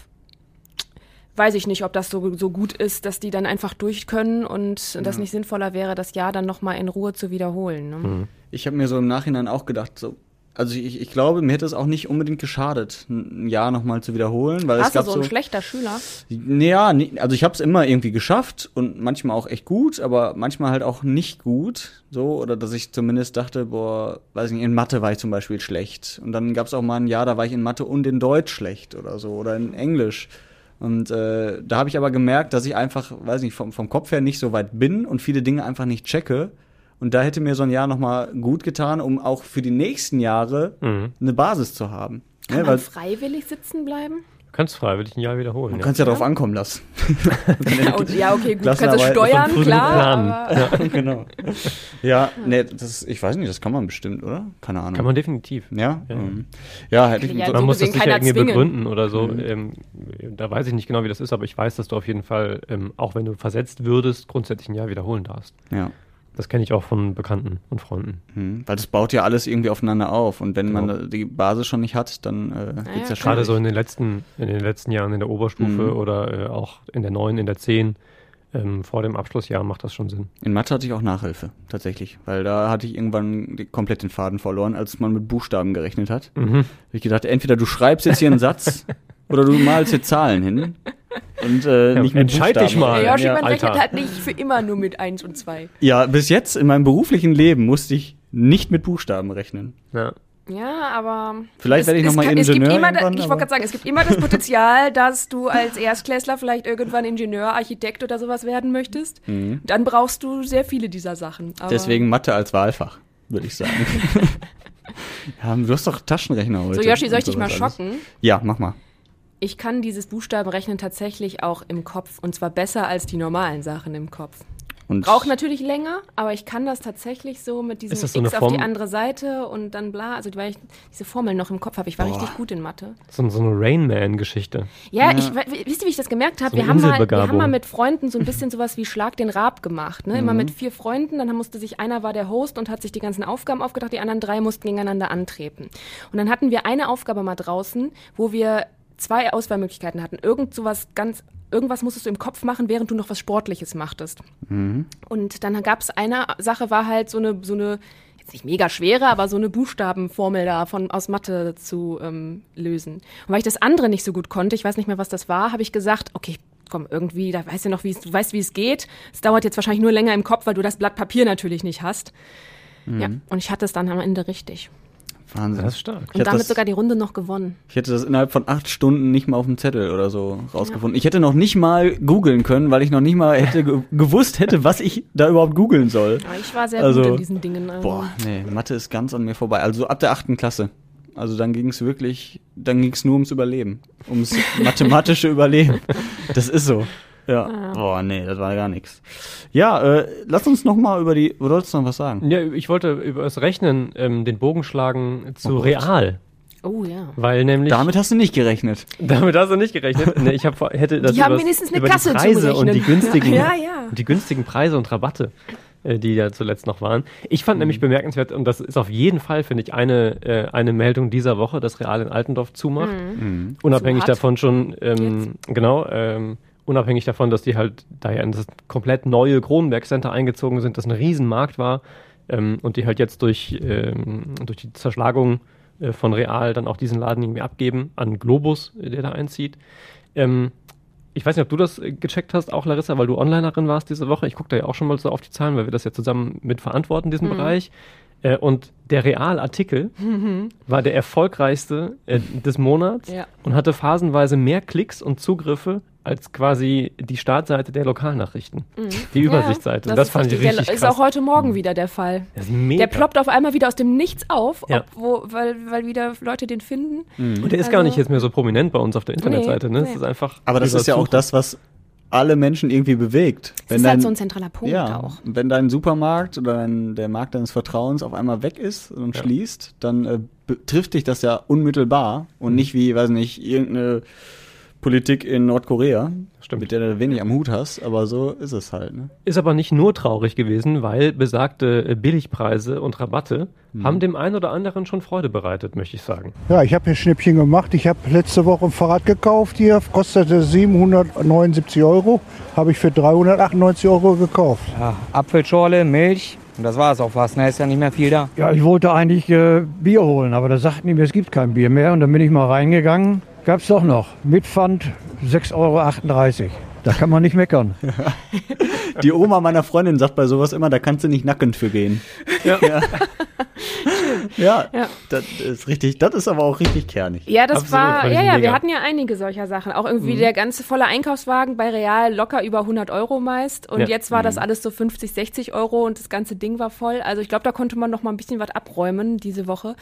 weiß ich nicht, ob das so, so gut ist, dass die dann einfach durch können und ja. das nicht sinnvoller wäre, das Jahr dann nochmal in Ruhe zu wiederholen. Ne? Ich habe mir so im Nachhinein auch gedacht, so also ich, ich glaube, mir hätte es auch nicht unbedingt geschadet, ein Jahr nochmal zu wiederholen. Weil Warst es gab du so ein schlechter Schüler? Naja, also ich habe es immer irgendwie geschafft und manchmal auch echt gut, aber manchmal halt auch nicht gut. So, oder dass ich zumindest dachte, boah, weiß nicht, in Mathe war ich zum Beispiel schlecht. Und dann gab es auch mal ein Jahr, da war ich in Mathe und in Deutsch schlecht oder so, oder in Englisch. Und äh, da habe ich aber gemerkt, dass ich einfach, weiß nicht, vom, vom Kopf her nicht so weit bin und viele Dinge einfach nicht checke. Und da hätte mir so ein Jahr nochmal gut getan, um auch für die nächsten Jahre mhm. eine Basis zu haben. Kann ja, man freiwillig sitzen bleiben? Du kannst freiwillig ein Jahr wiederholen. Du ja. kannst ja, ja drauf ankommen lassen. [laughs] ja, okay, gut. Kannst du steuern, klar. Ja, [laughs] genau. Ja, nee, das, ich weiß nicht, das kann man bestimmt, oder? Keine Ahnung. Kann man definitiv. Ja? Ja, mhm. ja hätte ich. Ja, man muss das sicher irgendwie zwingen. begründen oder so. Mhm. Ähm, da weiß ich nicht genau, wie das ist, aber ich weiß, dass du auf jeden Fall, ähm, auch wenn du versetzt würdest, grundsätzlich ein Jahr wiederholen darfst. Ja. Das kenne ich auch von Bekannten und Freunden. Hm, weil das baut ja alles irgendwie aufeinander auf. Und wenn genau. man die Basis schon nicht hat, dann äh, naja, geht's ja schon. Gerade so in den letzten, in den letzten Jahren in der Oberstufe mhm. oder äh, auch in der neuen, in der zehn, ähm, vor dem Abschlussjahr macht das schon Sinn. In Mathe hatte ich auch Nachhilfe, tatsächlich. Weil da hatte ich irgendwann komplett den Faden verloren, als man mit Buchstaben gerechnet hat. Mhm. Hab ich gedacht, entweder du schreibst jetzt hier einen Satz [laughs] oder du malst hier Zahlen hin. Und äh, ja, nicht mit Entscheid dich mal. Ja, Yoshi, man rechnet halt nicht für immer nur mit 1 und 2. Ja, bis jetzt in meinem beruflichen Leben musste ich nicht mit Buchstaben rechnen. Ja. Ja, aber. Vielleicht werde ich nochmal Ingenieur. Immer, ich wollte gerade sagen, es gibt immer das Potenzial, [laughs] dass du als Erstklässler vielleicht irgendwann Ingenieur, Architekt oder sowas werden möchtest. Mhm. Dann brauchst du sehr viele dieser Sachen. Deswegen Mathe als Wahlfach, würde ich sagen. [laughs] ja, du hast doch Taschenrechner heute. So, Yoshi, soll ich dich mal schocken? Ja, mach mal ich kann dieses Buchstabenrechnen tatsächlich auch im Kopf und zwar besser als die normalen Sachen im Kopf. Und Braucht natürlich länger, aber ich kann das tatsächlich so mit diesem so X auf die andere Seite und dann bla, also weil ich diese Formel noch im Kopf habe. Ich war Boah. richtig gut in Mathe. So, so eine Rainman-Geschichte. Ja, ja, ich wisst ihr, wie ich das gemerkt habe? So wir, haben mal, wir haben mal mit Freunden so ein bisschen sowas wie Schlag den Rab gemacht. Ne? Mhm. Immer mit vier Freunden, dann musste sich, einer war der Host und hat sich die ganzen Aufgaben aufgedacht, die anderen drei mussten gegeneinander antreten. Und dann hatten wir eine Aufgabe mal draußen, wo wir zwei Auswahlmöglichkeiten hatten. Irgend sowas ganz, irgendwas musstest du im Kopf machen, während du noch was Sportliches machtest. Mhm. Und dann gab es eine Sache, war halt so eine, so eine, jetzt nicht mega schwere, aber so eine Buchstabenformel da von aus Mathe zu ähm, lösen. Und weil ich das andere nicht so gut konnte, ich weiß nicht mehr, was das war, habe ich gesagt, okay, komm, irgendwie, da weißt du noch, wie es, du weißt, wie es geht. Es dauert jetzt wahrscheinlich nur länger im Kopf, weil du das Blatt Papier natürlich nicht hast. Mhm. Ja, und ich hatte es dann am Ende richtig. Wahnsinn. Das ist stark. Und damit das, sogar die Runde noch gewonnen. Ich hätte das innerhalb von acht Stunden nicht mal auf dem Zettel oder so rausgefunden. Ja. Ich hätte noch nicht mal googeln können, weil ich noch nicht mal hätte ge [laughs] gewusst hätte, was ich da überhaupt googeln soll. Ja, ich war sehr also, gut in diesen Dingen. Also. Boah, nee, Mathe ist ganz an mir vorbei. Also ab der achten Klasse. Also dann ging es wirklich, dann ging es nur ums Überleben. Ums mathematische Überleben. Das ist so. Ja. ja. Boah, nee, das war gar nichts. Ja, äh, lass uns noch mal über die. Du wolltest noch was sagen? Ja, ich wollte über das Rechnen ähm, den Bogen schlagen zu oh real. Oh ja. Weil nämlich. Damit hast du nicht gerechnet. Damit hast du nicht gerechnet. nee, ich hab, hätte das die haben wenigstens eine über Kasse die Preise und die günstigen, ja, ja. die günstigen Preise und Rabatte, äh, die ja zuletzt noch waren. Ich fand mhm. nämlich bemerkenswert, und das ist auf jeden Fall, finde ich, eine, äh, eine Meldung dieser Woche, dass Real in Altendorf zumacht. Mhm. mhm. Unabhängig davon schon, ähm, genau, ähm, unabhängig davon, dass die halt da ja in das komplett neue Kronenberg Center eingezogen sind, das ein Riesenmarkt war ähm, und die halt jetzt durch, ähm, durch die Zerschlagung äh, von Real dann auch diesen Laden irgendwie abgeben an Globus, der da einzieht. Ähm, ich weiß nicht, ob du das äh, gecheckt hast, auch Larissa, weil du Onlinerin warst diese Woche. Ich gucke da ja auch schon mal so auf die Zahlen, weil wir das ja zusammen mit verantworten, diesen mhm. Bereich. Äh, und der Real-Artikel Mhm. war der erfolgreichste äh, des Monats Ja. und hatte phasenweise mehr Klicks und Zugriffe als quasi die Startseite der Lokalnachrichten. Mhm. Die Übersichtsseite. Ja, das ist fand ich richtig. richtig Der ist auch heute Morgen wieder der Fall. Das ist mega. Der ploppt auf einmal wieder aus dem Nichts auf, Ja. wo, weil, weil wieder Leute den finden. Und der ist gar Also- nicht jetzt mehr so prominent bei uns auf der Internetseite. Ne? Nee, Das ist einfach Aber das ist ja auch das, was alle Menschen irgendwie bewegt. Es ist halt so ein zentraler Punkt ja, auch. Wenn dein Supermarkt oder dein, der Markt deines Vertrauens auf einmal weg ist und Ja. schließt, dann äh, betrifft dich das ja unmittelbar Mhm. und nicht wie, weiß nicht, irgendeine Politik in Nordkorea, Stimmt. mit der du wenig am Hut hast, aber so ist es halt. Ne? Ist aber nicht nur traurig gewesen, weil besagte äh, Billigpreise und Rabatte Mhm. haben dem einen oder anderen schon Freude bereitet, möchte ich sagen. Ja, ich habe hier Schnippchen gemacht. Ich habe letzte Woche ein Fahrrad gekauft hier, kostete 779 Euro, habe ich für 398 Euro gekauft. Ja, Apfelschorle, Milch und das war es auch fast. Ne? Ist ja nicht mehr viel da. Ja, ich wollte eigentlich äh, Bier holen, aber da sagten die mir, es gibt kein Bier mehr. Und dann bin ich mal reingegangen, gab es doch noch. Mit Pfand 6,38 Euro. Da kann man nicht meckern. [laughs] Die Oma meiner Freundin sagt bei sowas immer, da kannst du nicht nackend für gehen. Ja. ja. [laughs] ja, Ja. das ist richtig, das ist aber auch richtig kernig. Ja, das Absolut, war, ja, ja, wir hatten ja einige solcher Sachen. Auch irgendwie Mhm. der ganze volle Einkaufswagen bei Real locker über 100 Euro meist. Und Ja. jetzt war Mhm. das alles so 50, 60 Euro und das ganze Ding war voll. Also ich glaube, da konnte man noch mal ein bisschen was abräumen diese Woche.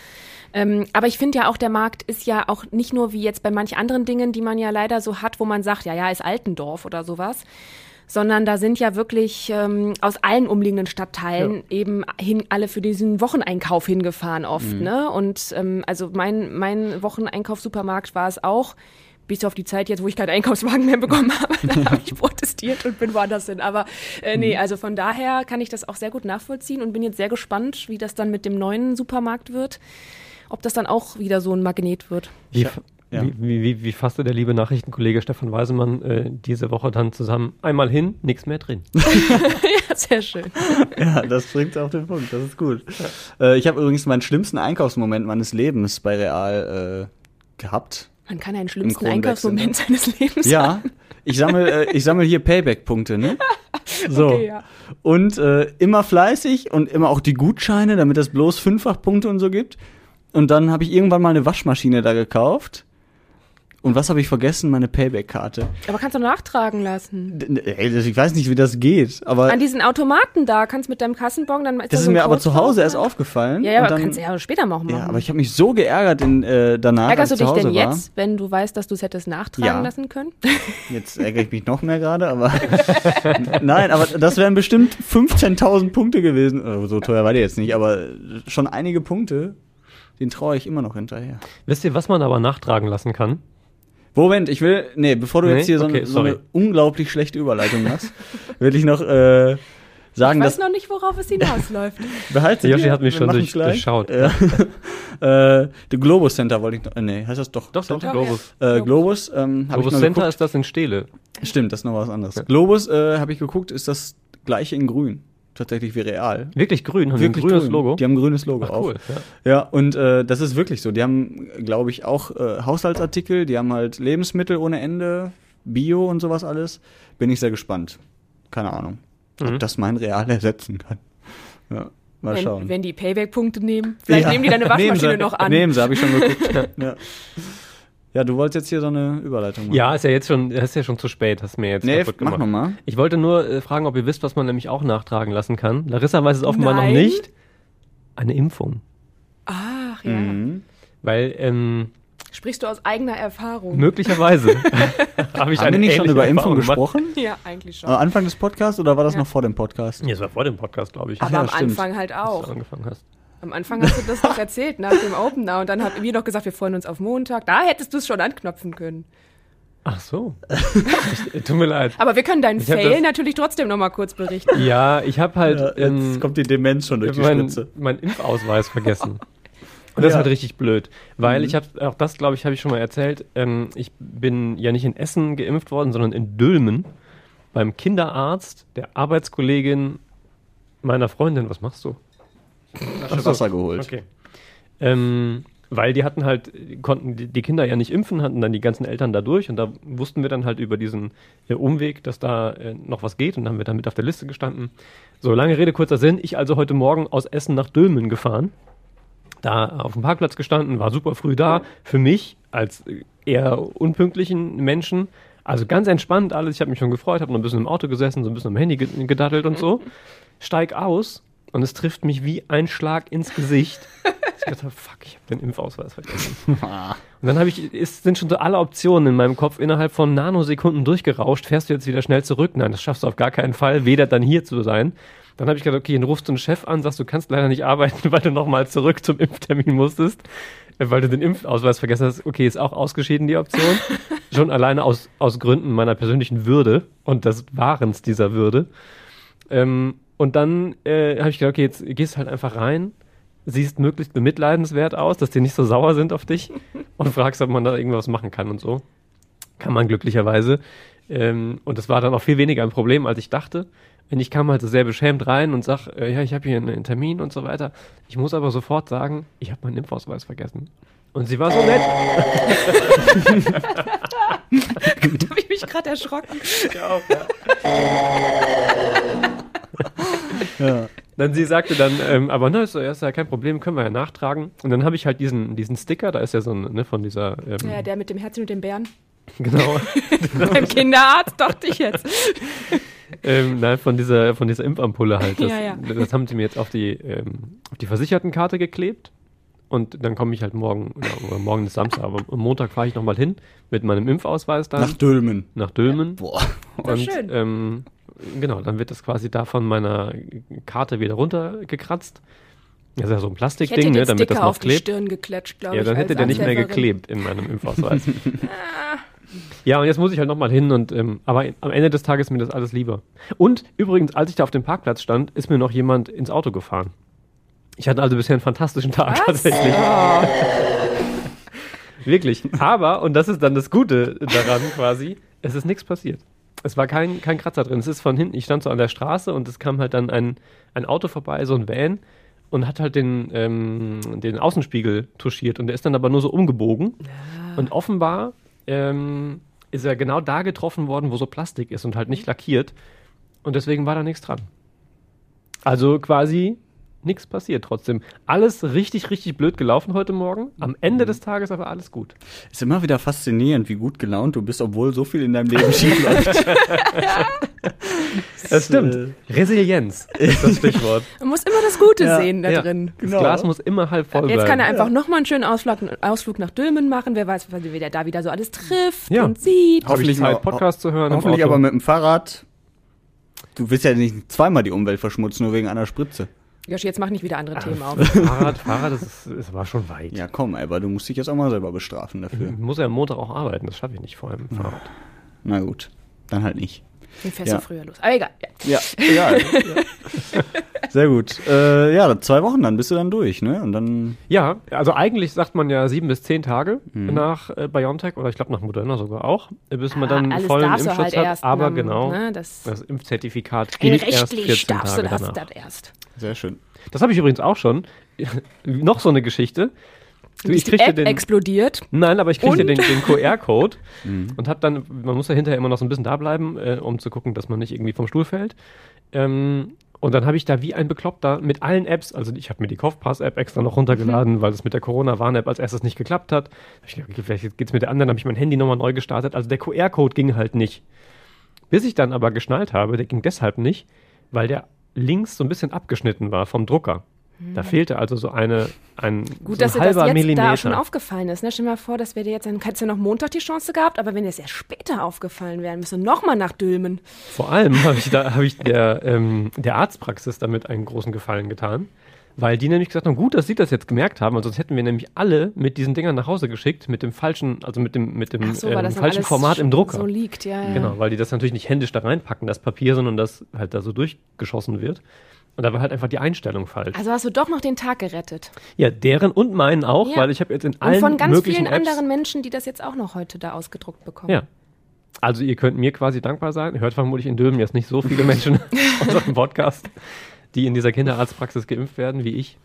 Ähm, aber ich finde ja auch, der Markt ist ja auch nicht nur wie jetzt bei manch anderen Dingen, die man ja leider so hat, wo man sagt, ja, ja, ist Altendorf oder sowas. Sondern da sind ja wirklich ähm, aus allen umliegenden Stadtteilen eben hin, alle für diesen Wocheneinkauf hingefahren oft. Mhm. Ne? Und ähm, also mein, mein Wocheneinkaufssupermarkt war es auch. Bis auf die Zeit jetzt, wo ich keinen Einkaufswagen mehr bekommen [laughs] habe, da habe ich protestiert und bin woanders hin. Aber äh, Mhm. nee, also von daher kann ich das auch sehr gut nachvollziehen und bin jetzt sehr gespannt, wie das dann mit dem neuen Supermarkt wird. Ob das dann auch wieder so ein Magnet wird. Wie, Ja. Ja. wie, wie, wie, fasste der liebe Nachrichtenkollege Stefan Weisemann äh, diese Woche dann zusammen? Einmal hin, nichts mehr drin. [laughs] [laughs] ja, sehr schön. Ja, das bringt auf den Punkt, das ist gut. Äh, ich habe übrigens meinen schlimmsten Einkaufsmoment meines Lebens bei Real äh, gehabt. Man kann einen schlimmsten Einkaufsmoment seines Lebens Ja, haben. ich sammle äh, ich sammel hier Payback-Punkte, ne? [laughs] So. Okay, ja. Und äh, immer fleißig und immer auch die Gutscheine, damit es bloß Fünffachpunkte und so gibt. Und dann habe ich irgendwann mal eine Waschmaschine da gekauft. Und was habe ich vergessen? Meine Payback-Karte. Aber kannst du nachtragen lassen. D- Ey, das- ich weiß nicht, wie das geht, aber An diesen Automaten da, kannst mit deinem Kassenbon dann das da ist so mir aber Code zu drauf, Hause ne? erst aufgefallen. Ja, ja, und aber dann, kannst du ja später noch machen. ja, aber ich habe mich so geärgert in, äh, danach, Ärgerst du ich dich zu denn war. jetzt, wenn du weißt, dass du es hättest nachtragen Ja. lassen können? [laughs] Jetzt ärgere ich mich noch mehr gerade, aber [laughs] nein, aber das wären bestimmt 15.000 Punkte gewesen. Äh, So teuer war die jetzt nicht, aber schon einige Punkte. Den traue ich immer noch hinterher. Wisst ihr, was man aber nachtragen lassen kann? Moment, ich will, nee, bevor du Nee? jetzt hier so, Okay, eine, so eine unglaublich schlechte Überleitung [laughs] machst, will ich noch äh, sagen, ich dass weiß noch nicht, worauf es hinausläuft. [laughs] behalte Yoshi dir, hat mich schon durch- gleich. durchschaut. Ja. [laughs] äh, The Globus Center wollte ich noch, äh, nee, heißt das doch? Doch, doch, Doch, Globus. Äh, Globus, ähm, ich Globus mal Center geguckt. ist das in Stele. Stimmt, das ist noch was anderes. Globus, äh, habe ich geguckt, ist das gleiche in grün. Tatsächlich wie real. Wirklich grün, haben die ein Wirklich grünes grün. Logo. Die haben ein grünes Logo Ach, auch. cool. Ja. Ja, und äh, das ist wirklich so. Die haben, glaube ich, auch äh, Haushaltsartikel, die haben halt Lebensmittel ohne Ende, Bio und sowas alles. Bin ich sehr gespannt. Keine Ahnung, Mhm. ob das mein Real ersetzen kann. Ja, mal schauen. Wenn, wenn die Payback-Punkte nehmen. Vielleicht Ja. nehmen die deine [laughs] Waschmaschine noch an. Nehmen sie, habe ich schon geguckt. [laughs] ja. Ja, du wolltest jetzt hier so eine Überleitung machen. Ja, ist ja jetzt schon, ist ja schon zu spät, hast mir jetzt Nee, kaputt mach gemacht. noch mal. Ich wollte nur äh, fragen, ob ihr wisst, was man nämlich auch nachtragen lassen kann. Larissa weiß es offenbar Nein. noch nicht. Eine Impfung. Ach ja. Mhm. Weil ähm, Sprichst du aus eigener Erfahrung? möglicherweise [laughs] habe ich Haben eine wir nicht schon über Impfung gesprochen? Ja, eigentlich schon. Am Anfang des Podcasts oder war das Ja. noch vor dem Podcast? Ja, das war vor dem Podcast, glaube ich. Aber ja, am stimmt. Anfang halt als auch. du angefangen hast. Am Anfang hast du das noch erzählt, nach dem Opener. Und dann haben wir noch gesagt, wir freuen uns auf Montag. Da hättest du es schon anknopfen können. Ach so. ich, tut mir leid. Aber wir können deinen Ich Fail natürlich trotzdem noch mal kurz berichten. Ja, ich habe halt Ja, jetzt ähm, kommt die Demenz schon durch die mein, Spitze. mein Impfausweis vergessen. [laughs] Und das ist Ja. halt richtig blöd, weil Mhm. ich habe auch das, glaube ich, habe ich schon mal erzählt. Ähm, ich bin ja nicht in Essen geimpft worden, sondern in Dülmen beim Kinderarzt der Arbeitskollegin meiner Freundin. Was machst du? Flasche Wasser geholt. Okay. Ähm, weil die hatten halt, konnten die, Kinder ja nicht impfen, hatten dann die ganzen Eltern da durch und da wussten wir dann halt über diesen äh, Umweg, dass da äh, noch was geht und dann haben wir dann mit auf der Liste gestanden. So, lange Rede, kurzer Sinn. Ich also heute Morgen aus Essen nach Dülmen gefahren, da auf dem Parkplatz gestanden, war super früh da. Für mich als äh, eher unpünktlichen Menschen, also ganz entspannt alles. Ich habe mich schon gefreut, habe noch ein bisschen im Auto gesessen, so ein bisschen am Handy ge- gedattelt und so. Steig aus und es trifft mich wie ein Schlag ins Gesicht. Ich dachte, fuck, ich habe den Impfausweis vergessen. [laughs] Und dann habe ich, es sind schon so alle Optionen in meinem Kopf innerhalb von Nanosekunden durchgerauscht. Fährst du jetzt wieder schnell zurück? Nein, das schaffst du auf gar keinen Fall, weder dann hier zu sein. Dann habe ich gedacht, okay, dann rufst du einen Chef an, sagst, du kannst leider nicht arbeiten, [laughs] weil du nochmal zurück zum Impftermin musstest, äh, weil du den Impfausweis vergessen hast. Okay, ist auch ausgeschieden die Option. [laughs] Schon alleine aus, aus Gründen meiner persönlichen Würde und des Wahrens dieser Würde. Ähm, und dann äh, habe ich gedacht, okay, jetzt gehst halt einfach rein, siehst möglichst bemitleidenswert aus, dass die nicht so sauer sind auf dich [laughs] und fragst, ob man da irgendwas machen kann und so. Kann man glücklicherweise. Ähm, und das war dann auch viel weniger ein Problem, als ich dachte. Und ich kam halt so sehr beschämt rein und sag, äh, ja, ich habe hier einen Termin und so weiter. Ich muss aber sofort sagen, ich habe meinen Impfausweis vergessen. Und sie war so nett. [laughs] da habe ich mich gerade erschrocken. Ja, auch, ja. [laughs] [laughs] Dann sie sagte dann, ähm, aber ne, ist, so, ja, ist ja kein Problem, können wir ja nachtragen. Und dann habe ich halt diesen, diesen Sticker, da ist ja so ein, ne, von dieser, ähm, Ja, der mit dem Herzchen und dem Bären. [laughs] genau, [laughs] Beim Kinderarzt dachte ich jetzt. ähm, nein, von dieser, von dieser Impfampulle halt. Das, Ja, ja. das haben sie mir jetzt auf die, ähm, auf die Versichertenkarte geklebt. Und dann komme ich halt morgen, oder, morgen ist Samstag, aber am Montag fahre ich nochmal hin mit meinem Impfausweis dann. Nach Dülmen. Nach Dülmen. Boah. Das Und ist schön. Ähm, genau, dann wird das quasi da von meiner Karte wieder runtergekratzt. Das ist ja so ein Ich hätte Plastikding, ne, damit das noch auf die klebt. Stirn geklatscht, glaube Ja, ich. dann hätte als der nicht mehr geklebt in meinem Impfausweis. [laughs] ja, und jetzt muss ich halt nochmal hin und ähm, aber am Ende des Tages ist mir das alles lieber. Und übrigens, als ich da auf dem Parkplatz stand, ist mir noch jemand ins Auto gefahren. Ich hatte also bisher einen fantastischen Tag tatsächlich. [laughs] Wirklich. Aber, und das ist dann das Gute daran quasi, es ist nichts passiert. Es war kein, kein Kratzer drin. Es ist von hinten, ich stand so an der Straße und es kam halt dann ein, ein Auto vorbei, so ein Van, und hat halt den, ähm, den Außenspiegel touchiert. Und der ist dann aber nur so umgebogen. Und offenbar ähm, ist er genau da getroffen worden, wo so Plastik ist und halt nicht lackiert. Und deswegen war da nichts dran. Also quasi nichts passiert trotzdem. Alles richtig, richtig blöd gelaufen heute Morgen. Am Ende des Tages aber alles gut. Ist immer wieder faszinierend, wie gut gelaunt du bist, obwohl so viel in deinem Leben schief [laughs] läuft. Das stimmt. Resilienz [laughs] ist das Stichwort. Man muss immer das Gute Ja, sehen da ja. drin. Das Glas muss immer halb voll Jetzt bleiben. kann er einfach nochmal einen schönen Ausflug, Ausflug nach Dülmen machen. Wer weiß, was er da wieder so alles trifft Ja. und sieht. Hoffentlich mal- Podcast zu hören. Hoffentlich aber mit dem Fahrrad. Du willst ja nicht zweimal die Umwelt verschmutzen, nur wegen einer Spritze. Joshi, jetzt mach nicht wieder andere Themen auf. [laughs] Fahrrad, Fahrrad, das, ist, das war schon weit. Ja, komm, aber du musst dich jetzt auch mal selber bestrafen dafür. Ich muss ja am Montag auch arbeiten, das schaffe ich nicht vor allem im Fahrrad. Na gut, dann halt nicht. Dann fährst Ja. du früher los. Aber egal. Ja. Ja, [laughs] ja. Sehr gut. Äh, ja, zwei Wochen, dann bist du dann durch, ne? Und dann. Ja, also eigentlich sagt man ja sieben bis zehn Tage Mhm. nach äh, BioNTech oder ich glaube nach Moderna sogar auch, bis man Ah, dann alles vollen du Impfschutz halt hat. erst, aber ne, genau, ne, das- das, Impfzertifikat gilt erst rechtlich 14 darfst du Tage das, danach. das erst. Sehr schön. Das habe ich übrigens auch schon. [laughs] Noch so eine Geschichte. Du, Ist die App explodiert? Nein, aber ich kriegte Und? den, den QR-Code [laughs] Mhm. und habe dann, man muss ja hinterher immer noch so ein bisschen da bleiben, äh, um zu gucken, dass man nicht irgendwie vom Stuhl fällt. Ähm, und dann habe ich da wie ein Bekloppter mit allen Apps, also ich habe mir die Kaufpass-App extra noch runtergeladen, weil es mit der Corona-Warn-App als erstes nicht geklappt hat. Hab ich gedacht, okay, vielleicht geht's mit der anderen, habe ich mein Handy nochmal neu gestartet. Also der QR-Code ging halt nicht. Bis ich dann aber geschnallt habe, der ging deshalb nicht, weil der links so ein bisschen abgeschnitten war vom Drucker. Da fehlte also so eine, ein, Gut, so dass ein dir das halber jetzt Millimeter. da schon aufgefallen ist. Ne? Stell dir mal vor, das wäre dir jetzt, dann hättest du noch Montag die Chance gehabt, aber wenn dir es erst später aufgefallen wäre, müsstest du nochmal nach Dülmen. Vor allem habe ich, da, hab ich der, ähm, der Arztpraxis damit einen großen Gefallen getan, weil die nämlich gesagt haben, gut, dass sie das jetzt gemerkt haben, sonst hätten wir nämlich alle mit diesen Dingern nach Hause geschickt, mit dem falschen, also mit dem, mit dem so, ähm, das falschen Format im Drucker. so liegt, ja, ja. Genau, weil die das natürlich nicht händisch da reinpacken, das Papier, sondern das halt da so durchgeschossen wird. Und da war halt einfach die Einstellung falsch. Also hast du doch noch den Tag gerettet. Ja, deren und meinen auch, Ja. weil ich habe jetzt in Und allen von ganz möglichen vielen Apps anderen Menschen, die das jetzt auch noch heute da ausgedruckt bekommen. Ja. Also ihr könnt mir quasi dankbar sein. Hört vermutlich in Dülmen jetzt nicht so viele Menschen [laughs] [laughs] aus unserem Podcast, die in dieser Kinderarztpraxis geimpft werden wie ich.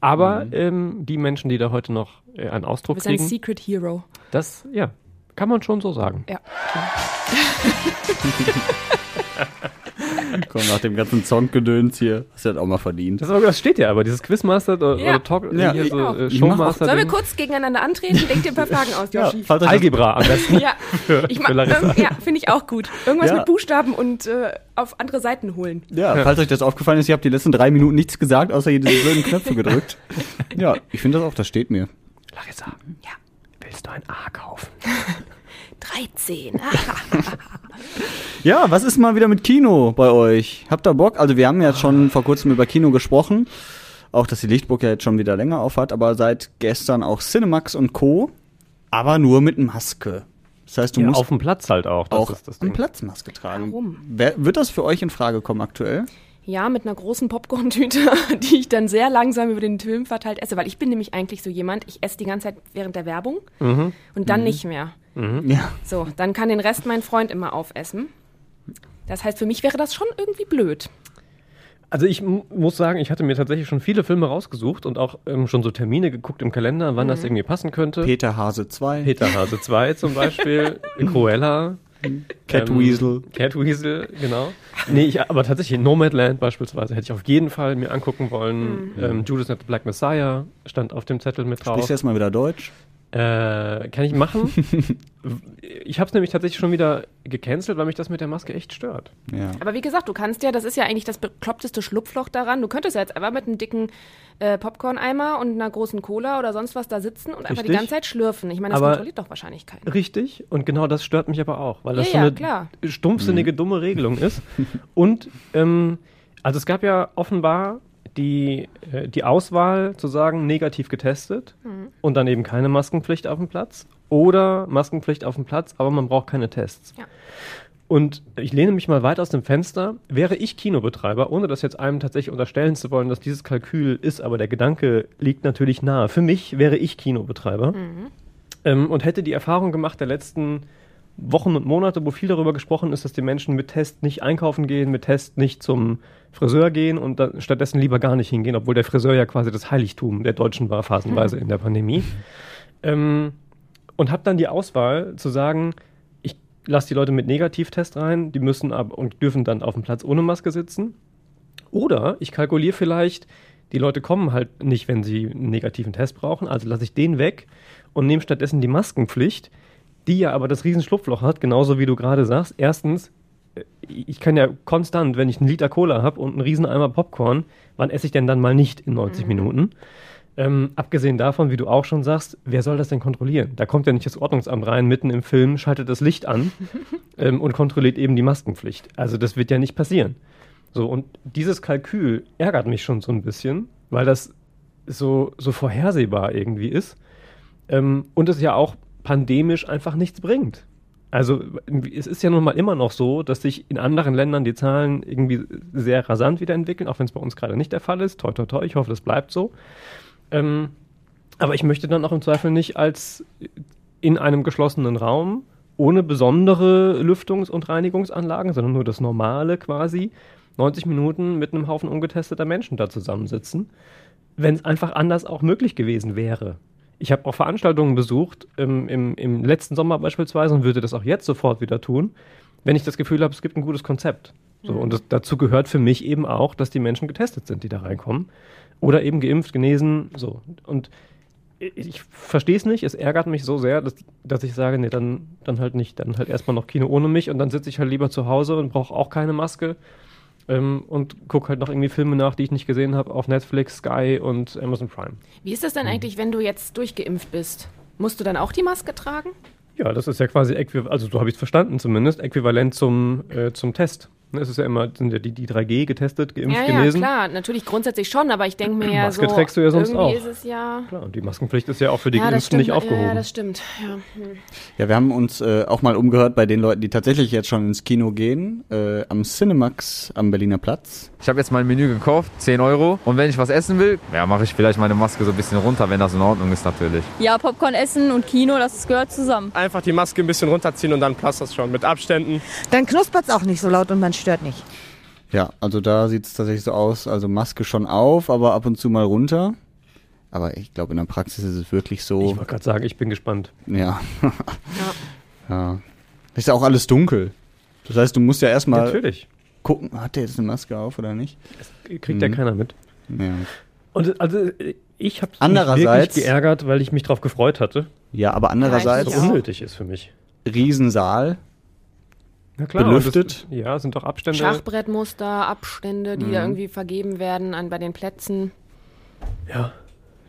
Aber ähm, die Menschen, die da heute noch äh, einen Du Ausdruck bist ein kriegen, Secret Hero. das, ja, kann man schon so sagen. Ja. [laughs] [laughs] Komm, nach dem ganzen Song-Gedöns hier, hast du das auch mal verdient. Das, ist aber, das steht ja aber, dieses Quizmaster oder, Ja. oder Talk, Ja, hier ich so, äh, Ich mach Showmaster. Sollen wir kurz gegeneinander antreten? Denk dir ein paar [laughs] Fragen aus, Ja, Yoshi. das- Algebra am besten. Ja, [laughs] ich Für mag, Larissa. ja finde ich auch gut. Irgendwas Ja. mit Buchstaben und äh, auf andere Seiten holen. Ja, falls euch das aufgefallen ist, ihr habt die letzten drei Minuten nichts gesagt, außer hier diese blöden Knöpfe gedrückt. Ja, ich finde das auch, das steht mir. Larissa, ja. willst du ein A kaufen? 13. Ja, was ist mal wieder mit Kino bei euch? Habt ihr Bock? Also wir haben ja schon vor kurzem über Kino gesprochen. Auch, dass die Lichtburg ja jetzt schon wieder länger auf hat, aber seit gestern auch Cinemax und Co. Aber nur mit Maske. Das heißt, du Ja, musst auf dem Platz halt auch. Das auch ist das eine Ding. Platzmaske tragen. Warum? Wer, wird das für euch in Frage kommen aktuell? Ja, mit einer großen Popcorn-Tüte, [laughs] die ich dann sehr langsam über den Film verteilt esse, weil ich bin nämlich eigentlich so jemand, ich esse die ganze Zeit während der Werbung Mhm. und dann nicht mehr. Ja. So, dann kann den Rest mein Freund immer aufessen. Das heißt, für mich wäre das schon irgendwie blöd. Also ich mu- muss sagen, ich hatte mir tatsächlich schon viele Filme rausgesucht und auch ähm, schon so Termine geguckt im Kalender, wann das irgendwie passen könnte. Peter Hase 2. Peter Hase 2 zum Beispiel, [laughs] Cruella. Catweasel. Catweasel, genau. Nee, ich, aber tatsächlich Nomadland beispielsweise hätte ich auf jeden Fall mir angucken wollen. Ähm, Judas and the Black Messiah stand auf dem Zettel mit drauf. Sprichst du jetzt mal wieder Deutsch? Äh, kann ich machen. [laughs] ich habe es nämlich tatsächlich schon wieder gecancelt, weil mich das mit der Maske echt stört. Ja. Aber wie gesagt, du kannst ja, das ist ja eigentlich das bekloppteste Schlupfloch daran. Du könntest ja jetzt einfach mit einem dicken äh, Popcorn-Eimer und einer großen Cola oder sonst was da sitzen und einfach die ganze Zeit schlürfen. Ich meine, das Aber- kontrolliert doch wahrscheinlich keiner. Richtig, und genau das stört mich aber auch, weil das Ja, so ja, eine klar. stumpfsinnige, dumme Regelung ist. Und ähm, also es gab ja offenbar die, äh, die Auswahl zu sagen, negativ getestet Mhm. und dann eben keine Maskenpflicht auf dem Platz oder Maskenpflicht auf dem Platz, aber man braucht keine Tests. Ja. Und ich lehne mich mal weit aus dem Fenster. Wäre ich Kinobetreiber, ohne das jetzt einem tatsächlich unterstellen zu wollen, dass dieses Kalkül ist, aber der Gedanke liegt natürlich nahe. Für mich wäre ich Kinobetreiber ähm, und hätte die Erfahrung gemacht der letzten Wochen und Monate, wo viel darüber gesprochen ist, dass die Menschen mit Test nicht einkaufen gehen, mit Test nicht zum Friseur gehen und stattdessen lieber gar nicht hingehen, obwohl der Friseur ja quasi das Heiligtum der Deutschen war, phasenweise in der Pandemie. Ähm, und habe dann die Auswahl zu sagen, ich lasse die Leute mit Negativtest rein, die müssen ab und dürfen dann auf dem Platz ohne Maske sitzen. Oder ich kalkuliere vielleicht, die Leute kommen halt nicht, wenn sie einen negativen Test brauchen, also lasse ich den weg und nehme stattdessen die Maskenpflicht, die ja aber das Riesenschlupfloch hat, genauso wie du gerade sagst. Erstens, äh, ich kann ja konstant, wenn ich einen Liter Cola habe und einen Rieseneimer Popcorn, wann esse ich denn dann mal nicht in 90 Minuten? Ähm, abgesehen davon, wie du auch schon sagst, wer soll das denn kontrollieren? Da kommt ja nicht das Ordnungsamt rein, mitten im Film, schaltet das Licht an [laughs] ähm, und kontrolliert eben die Maskenpflicht. Also das wird ja nicht passieren. So, und dieses Kalkül ärgert mich schon so ein bisschen, weil das so, so vorhersehbar irgendwie ist. Ähm, und es ja auch pandemisch einfach nichts bringt. Also es ist ja nun mal immer noch so, dass sich in anderen Ländern die Zahlen irgendwie sehr rasant wieder entwickeln, auch wenn es bei uns gerade nicht der Fall ist. Toi, toi, toi, ich hoffe, das bleibt so. Ähm, aber ich möchte dann auch im Zweifel nicht als in einem geschlossenen Raum ohne besondere Lüftungs- und Reinigungsanlagen, sondern nur das Normale quasi, 90 Minuten mit einem Haufen ungetesteter Menschen da zusammensitzen, wenn es einfach anders auch möglich gewesen wäre. Ich habe auch Veranstaltungen besucht, ähm, im, im letzten Sommer beispielsweise, und würde das auch jetzt sofort wieder tun, wenn ich das Gefühl habe, es gibt ein gutes Konzept. So, Und das, dazu gehört für mich eben auch, dass die Menschen getestet sind, die da reinkommen. Oder eben geimpft, genesen, so. Und ich, ich verstehe es nicht, es ärgert mich so sehr, dass, dass ich sage, nee, dann, dann halt nicht, dann halt erstmal noch Kino ohne mich und dann sitze ich halt lieber zu Hause und brauche auch keine Maske ähm, und gucke halt noch irgendwie Filme nach, die ich nicht gesehen habe, auf Netflix, Sky und Amazon Prime. Wie ist das denn eigentlich, wenn du jetzt durchgeimpft bist? Musst du dann auch die Maske tragen? Ja, das ist ja quasi, also so habe ich es verstanden zumindest, äquivalent zum, äh, zum Test. Es ist ja immer, sind ja die, die 3G getestet, geimpft, ja, ja, genesen. klar, natürlich grundsätzlich schon, aber ich denke mir ja Maske so, trägst du ja sonst irgendwie auch. ist es ja... Klar, und die Maskenpflicht ist ja auch für die ja, Geimpften stimmt, nicht aufgehoben. Ja, ja, das stimmt. Ja. Hm. Ja, wir haben uns äh, auch mal umgehört bei den Leuten, die tatsächlich jetzt schon ins Kino gehen, äh, am Cinemax am Berliner Platz. Ich habe jetzt mein Menü gekauft, 10 Euro. Und wenn ich was essen will, ja, mache ich vielleicht meine Maske so ein bisschen runter, wenn das in Ordnung ist natürlich. Ja, Popcorn essen und Kino, das gehört zusammen. Einfach die Maske ein bisschen runterziehen und dann passt das schon. Mit Abständen. Dann knuspert es auch nicht so laut und man stört nicht. Ja, also da sieht es tatsächlich so aus, also Maske schon auf, aber ab und zu mal runter. Aber ich glaube, in der Praxis ist es wirklich so. Ich wollte gerade sagen, ich bin gespannt. [laughs] Ja. ja. Ist ja auch alles dunkel. Das heißt, du musst ja erstmal Natürlich. gucken, hat der jetzt eine Maske auf oder nicht? Kriegt ja Mhm. keiner mit. Ja. Und also ich habe mich Andererseits- wirklich geärgert, weil ich mich darauf gefreut hatte. Ja, aber andererseits Dass es unnötig ist für mich. Riesensaal, klar, belüftet. Das, ja, sind doch Abstände. Schachbrettmuster, Abstände, die Mhm. da irgendwie vergeben werden an, bei den Plätzen. Ja,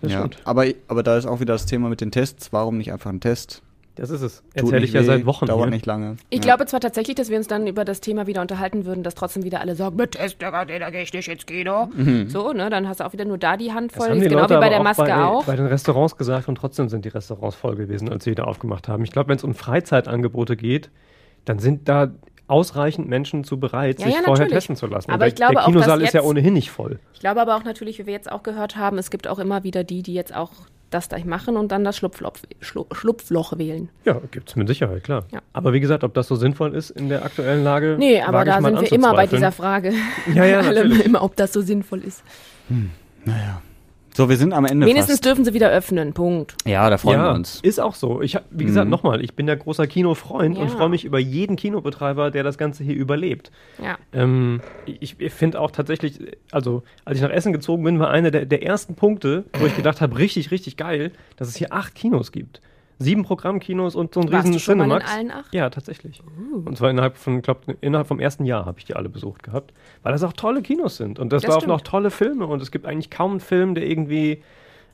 das ja. stimmt. Aber, aber da ist auch wieder das Thema mit den Tests. Warum nicht einfach ein Test? Das ist es. Erzähle ich ja weh, seit Wochen Dauert hier. nicht lange. Ich ja. glaube zwar tatsächlich, dass wir uns dann über das Thema wieder unterhalten würden, dass trotzdem wieder alle sagen, mit Test, Digga, da gehe ich nicht ins Kino. Mhm. So, ne, dann hast du auch wieder nur da die Hand Das voll. haben die genau Leute wie bei aber der auch Maske bei, auch. bei den Restaurants gesagt und trotzdem sind die Restaurants voll gewesen, als sie wieder aufgemacht haben. Ich glaube, wenn es um Freizeitangebote geht, dann sind da ausreichend Menschen zu bereit, Ja, sich ja, vorher natürlich. testen zu lassen. Aber der, ich glaube der auch, dass Kinosaal ist ja jetzt- ohnehin nicht voll. Ich glaube aber auch natürlich, wie wir jetzt auch gehört haben, es gibt auch immer wieder die, die jetzt auch das gleich machen und dann das Schlupfloch, Schlu Schlupfloch wählen. Ja, gibt es mit Sicherheit, klar. Ja. Aber wie gesagt, ob das so sinnvoll ist in der aktuellen Lage. Nee, aber wage ich da mal sind wir immer bei dieser Frage. Ja, ja, [laughs] natürlich. immer, ob das so sinnvoll ist. Naja. So, wir sind am Ende Wenigstens fast. dürfen sie wieder öffnen. Punkt. Ja, da freuen ja, wir uns. Ist auch so. Ich hab, wie gesagt, Mhm. nochmal, ich bin der großer Kinofreund und Ja. freue mich über jeden Kinobetreiber, der das Ganze hier überlebt. Ja. Ähm, ich ich finde auch tatsächlich, also als ich nach Essen gezogen bin, war einer der, der ersten Punkte, wo ich gedacht habe, richtig, richtig geil, dass es hier acht Kinos gibt. Sieben Programmkinos und so ein Warst riesen du schon mal in Cinemax. allen acht? Ja, tatsächlich. Und zwar innerhalb von, glaub, innerhalb vom ersten Jahr habe ich die alle besucht gehabt, weil das auch tolle Kinos sind und das, Das laufen auch tolle Filme und es gibt eigentlich kaum einen Film, der irgendwie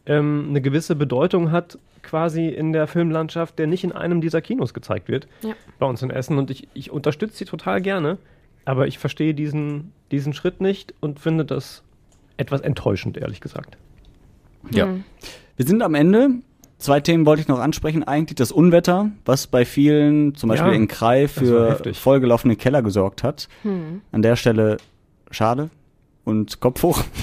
ähm, eine gewisse Bedeutung hat, quasi in der Filmlandschaft, der nicht in einem dieser Kinos gezeigt wird. Ja. Bei uns in Essen. Und ich, ich unterstütze sie total gerne, aber ich verstehe diesen, diesen Schritt nicht und finde das etwas enttäuschend, ehrlich gesagt. Ja. Hm. Wir sind am Ende. Zwei Themen wollte ich noch ansprechen. Eigentlich das Unwetter, was bei vielen, zum Beispiel Ja, in Krai, das war für vollgelaufene Keller gesorgt hat. Hm. An der Stelle schade und Kopf hoch. [laughs]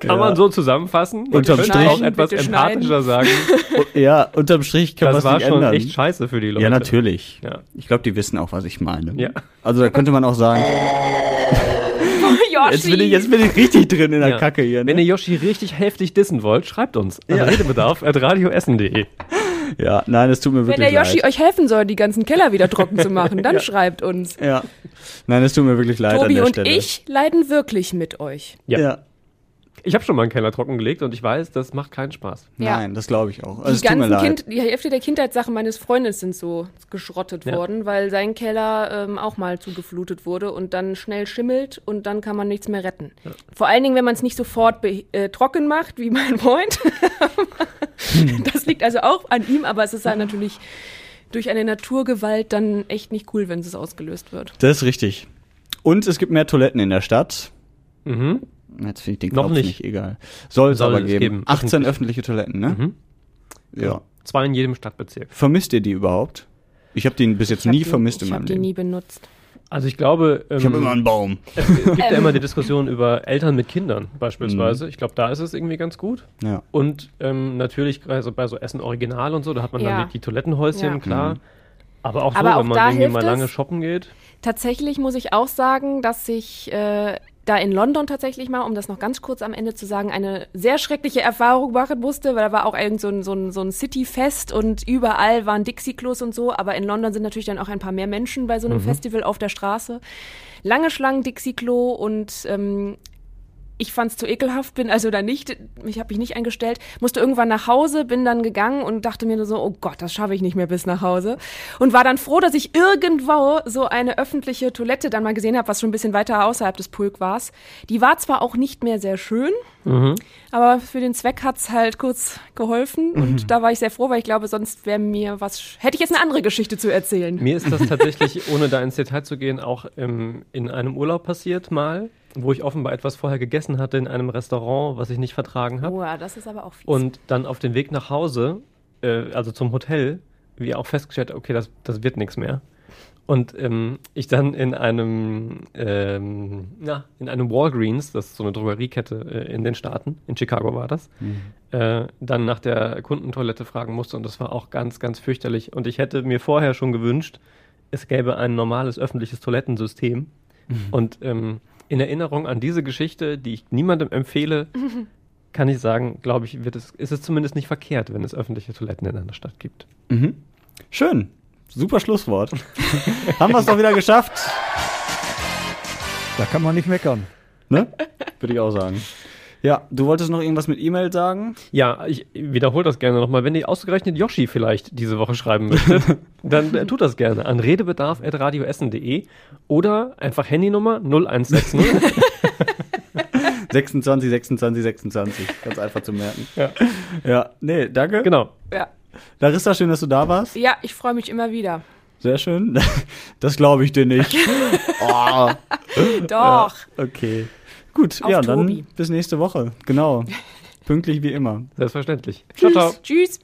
Kann man so zusammenfassen? Unterm Strich- auch etwas Bitte schneiden. empathischer sagen. [laughs] ja, unterm Strich kann Das man war nicht schon ändern. echt scheiße für die Leute. Ja, natürlich. Ja. Ich glaube, die wissen auch, was ich meine. Ja. Also da könnte man auch sagen, [laughs] [laughs] Yoshi. jetzt bin ich, jetzt bin ich richtig drin in der Ja. Kacke hier. Wenn Ne? ihr Yoshi richtig heftig dissen wollt, schreibt uns an Ja. redebedarf at radioessen.de. [laughs] Ja, nein, es tut mir Wenn wirklich der Yoshi leid. euch helfen soll, die ganzen Keller wieder trocken zu machen, [laughs] dann schreibt uns. Ja. Nein, es tut mir wirklich leid an Tobi der und Stelle. ich leiden wirklich mit euch. Ja. Ja. Ich habe schon mal einen Keller trockengelegt und ich weiß, das macht keinen Spaß. Ja. Nein, das glaube ich auch. Also, Die es tut mir ganzen leid. kind, die Hälfte der Kindheitssachen meines Freundes sind so geschrottet Ja. worden, weil sein Keller ähm, auch mal zugeflutet wurde und dann schnell schimmelt und dann kann man nichts mehr retten. Vor allen Dingen, wenn man es nicht sofort äh, trocken macht, wie mein Freund. [laughs] das liegt also auch an ihm, aber es ist halt natürlich durch eine Naturgewalt dann echt nicht cool, wenn es ausgelöst wird. Das ist richtig. Und es gibt mehr Toiletten in der Stadt. Mhm. Jetzt finde ich den Noch Knopf nicht. nicht, egal. Soll es Soll aber es geben. geben. 18 Öffentlich. öffentliche Toiletten, ne? Mhm. Ja. Zwei in jedem Stadtbezirk. Vermisst ihr die überhaupt? Ich habe die bis jetzt Ich nie die, vermisst in Ich meinem habe die Leben. nie benutzt. Also ich glaube, ähm, Ich habe immer einen Baum. es gibt ja Ähm. immer die Diskussion über Eltern mit Kindern beispielsweise. Ich glaube, da ist es irgendwie ganz gut. Ja. Und ähm, natürlich also bei so Essen Original und so, da hat man Ja. dann die, die Toilettenhäuschen, Ja. klar. Aber auch so, Aber auch wenn man irgendwie mal lange shoppen geht. Tatsächlich muss ich auch sagen, dass ich äh, da in London tatsächlich mal, um das noch ganz kurz am Ende zu sagen, eine sehr schreckliche Erfahrung machen musste, weil da war auch irgend so ein, so ein, so ein City-Fest und überall waren Dixie-Klos und so, aber in London sind natürlich dann auch ein paar mehr Menschen bei so einem Mhm. Festival auf der Straße. Lange Schlangen Dixie-Klo und ähm, ich fand es zu ekelhaft, bin also da nicht, ich habe mich nicht eingestellt, musste irgendwann nach Hause, bin dann gegangen und dachte mir nur so, oh Gott, das schaffe ich nicht mehr bis nach Hause. Und war dann froh, dass ich irgendwo so eine öffentliche Toilette dann mal gesehen habe, was schon ein bisschen weiter außerhalb des Pulk war. Die war zwar auch nicht mehr sehr schön, Mhm. aber für den Zweck hat's halt kurz geholfen. Und da war ich sehr froh, weil ich glaube, sonst wäre mir was, hätte ich jetzt eine andere Geschichte zu erzählen. Mir ist das tatsächlich, ohne da ins Detail zu gehen, auch ähm, in einem Urlaub passiert mal, wo ich offenbar etwas vorher gegessen hatte in einem Restaurant, was ich nicht vertragen habe. Ja, das ist aber auch fies. Und dann auf dem Weg nach Hause, äh, also zum Hotel, wir auch festgestellt, okay, das, das wird nichts mehr. Und ähm, ich dann in einem, ähm, na, in einem Walgreens, das ist so eine Drogeriekette äh, in den Staaten, in Chicago war das, äh, dann nach der Kundentoilette fragen musste und das war auch ganz, ganz fürchterlich. Und ich hätte mir vorher schon gewünscht, es gäbe ein normales öffentliches Toilettensystem. Und ähm, in Erinnerung an diese Geschichte, die ich niemandem empfehle, [laughs] kann ich sagen, glaube ich, wird es, ist es zumindest nicht verkehrt, wenn es öffentliche Toiletten in einer Stadt gibt. Mhm. Schön. Super Schlusswort. [laughs] Haben wir es doch wieder geschafft. Da kann man nicht meckern. Ne? Würde ich auch sagen. Ja, du wolltest noch irgendwas mit E-Mail sagen? Ja, ich wiederhole das gerne nochmal. Wenn ihr ausgerechnet Yoshi vielleicht diese Woche schreiben möchtet, [laughs] dann äh, tut das gerne an redebedarf.radioessen.de oder einfach Handynummer 0160. 26, 26, 26. Ganz einfach zu merken. Ja. Ja, nee, danke. Genau. Ja. Larissa, schön, dass du da warst. Ja, ich freue mich immer wieder. Sehr schön. [laughs] Das glaube ich dir nicht. [laughs] oh. Doch. Ja, okay. Gut, Auf ja, dann Tobi. bis nächste Woche. Genau. [laughs] Pünktlich wie immer. Selbstverständlich. Tschüss. Tschüss.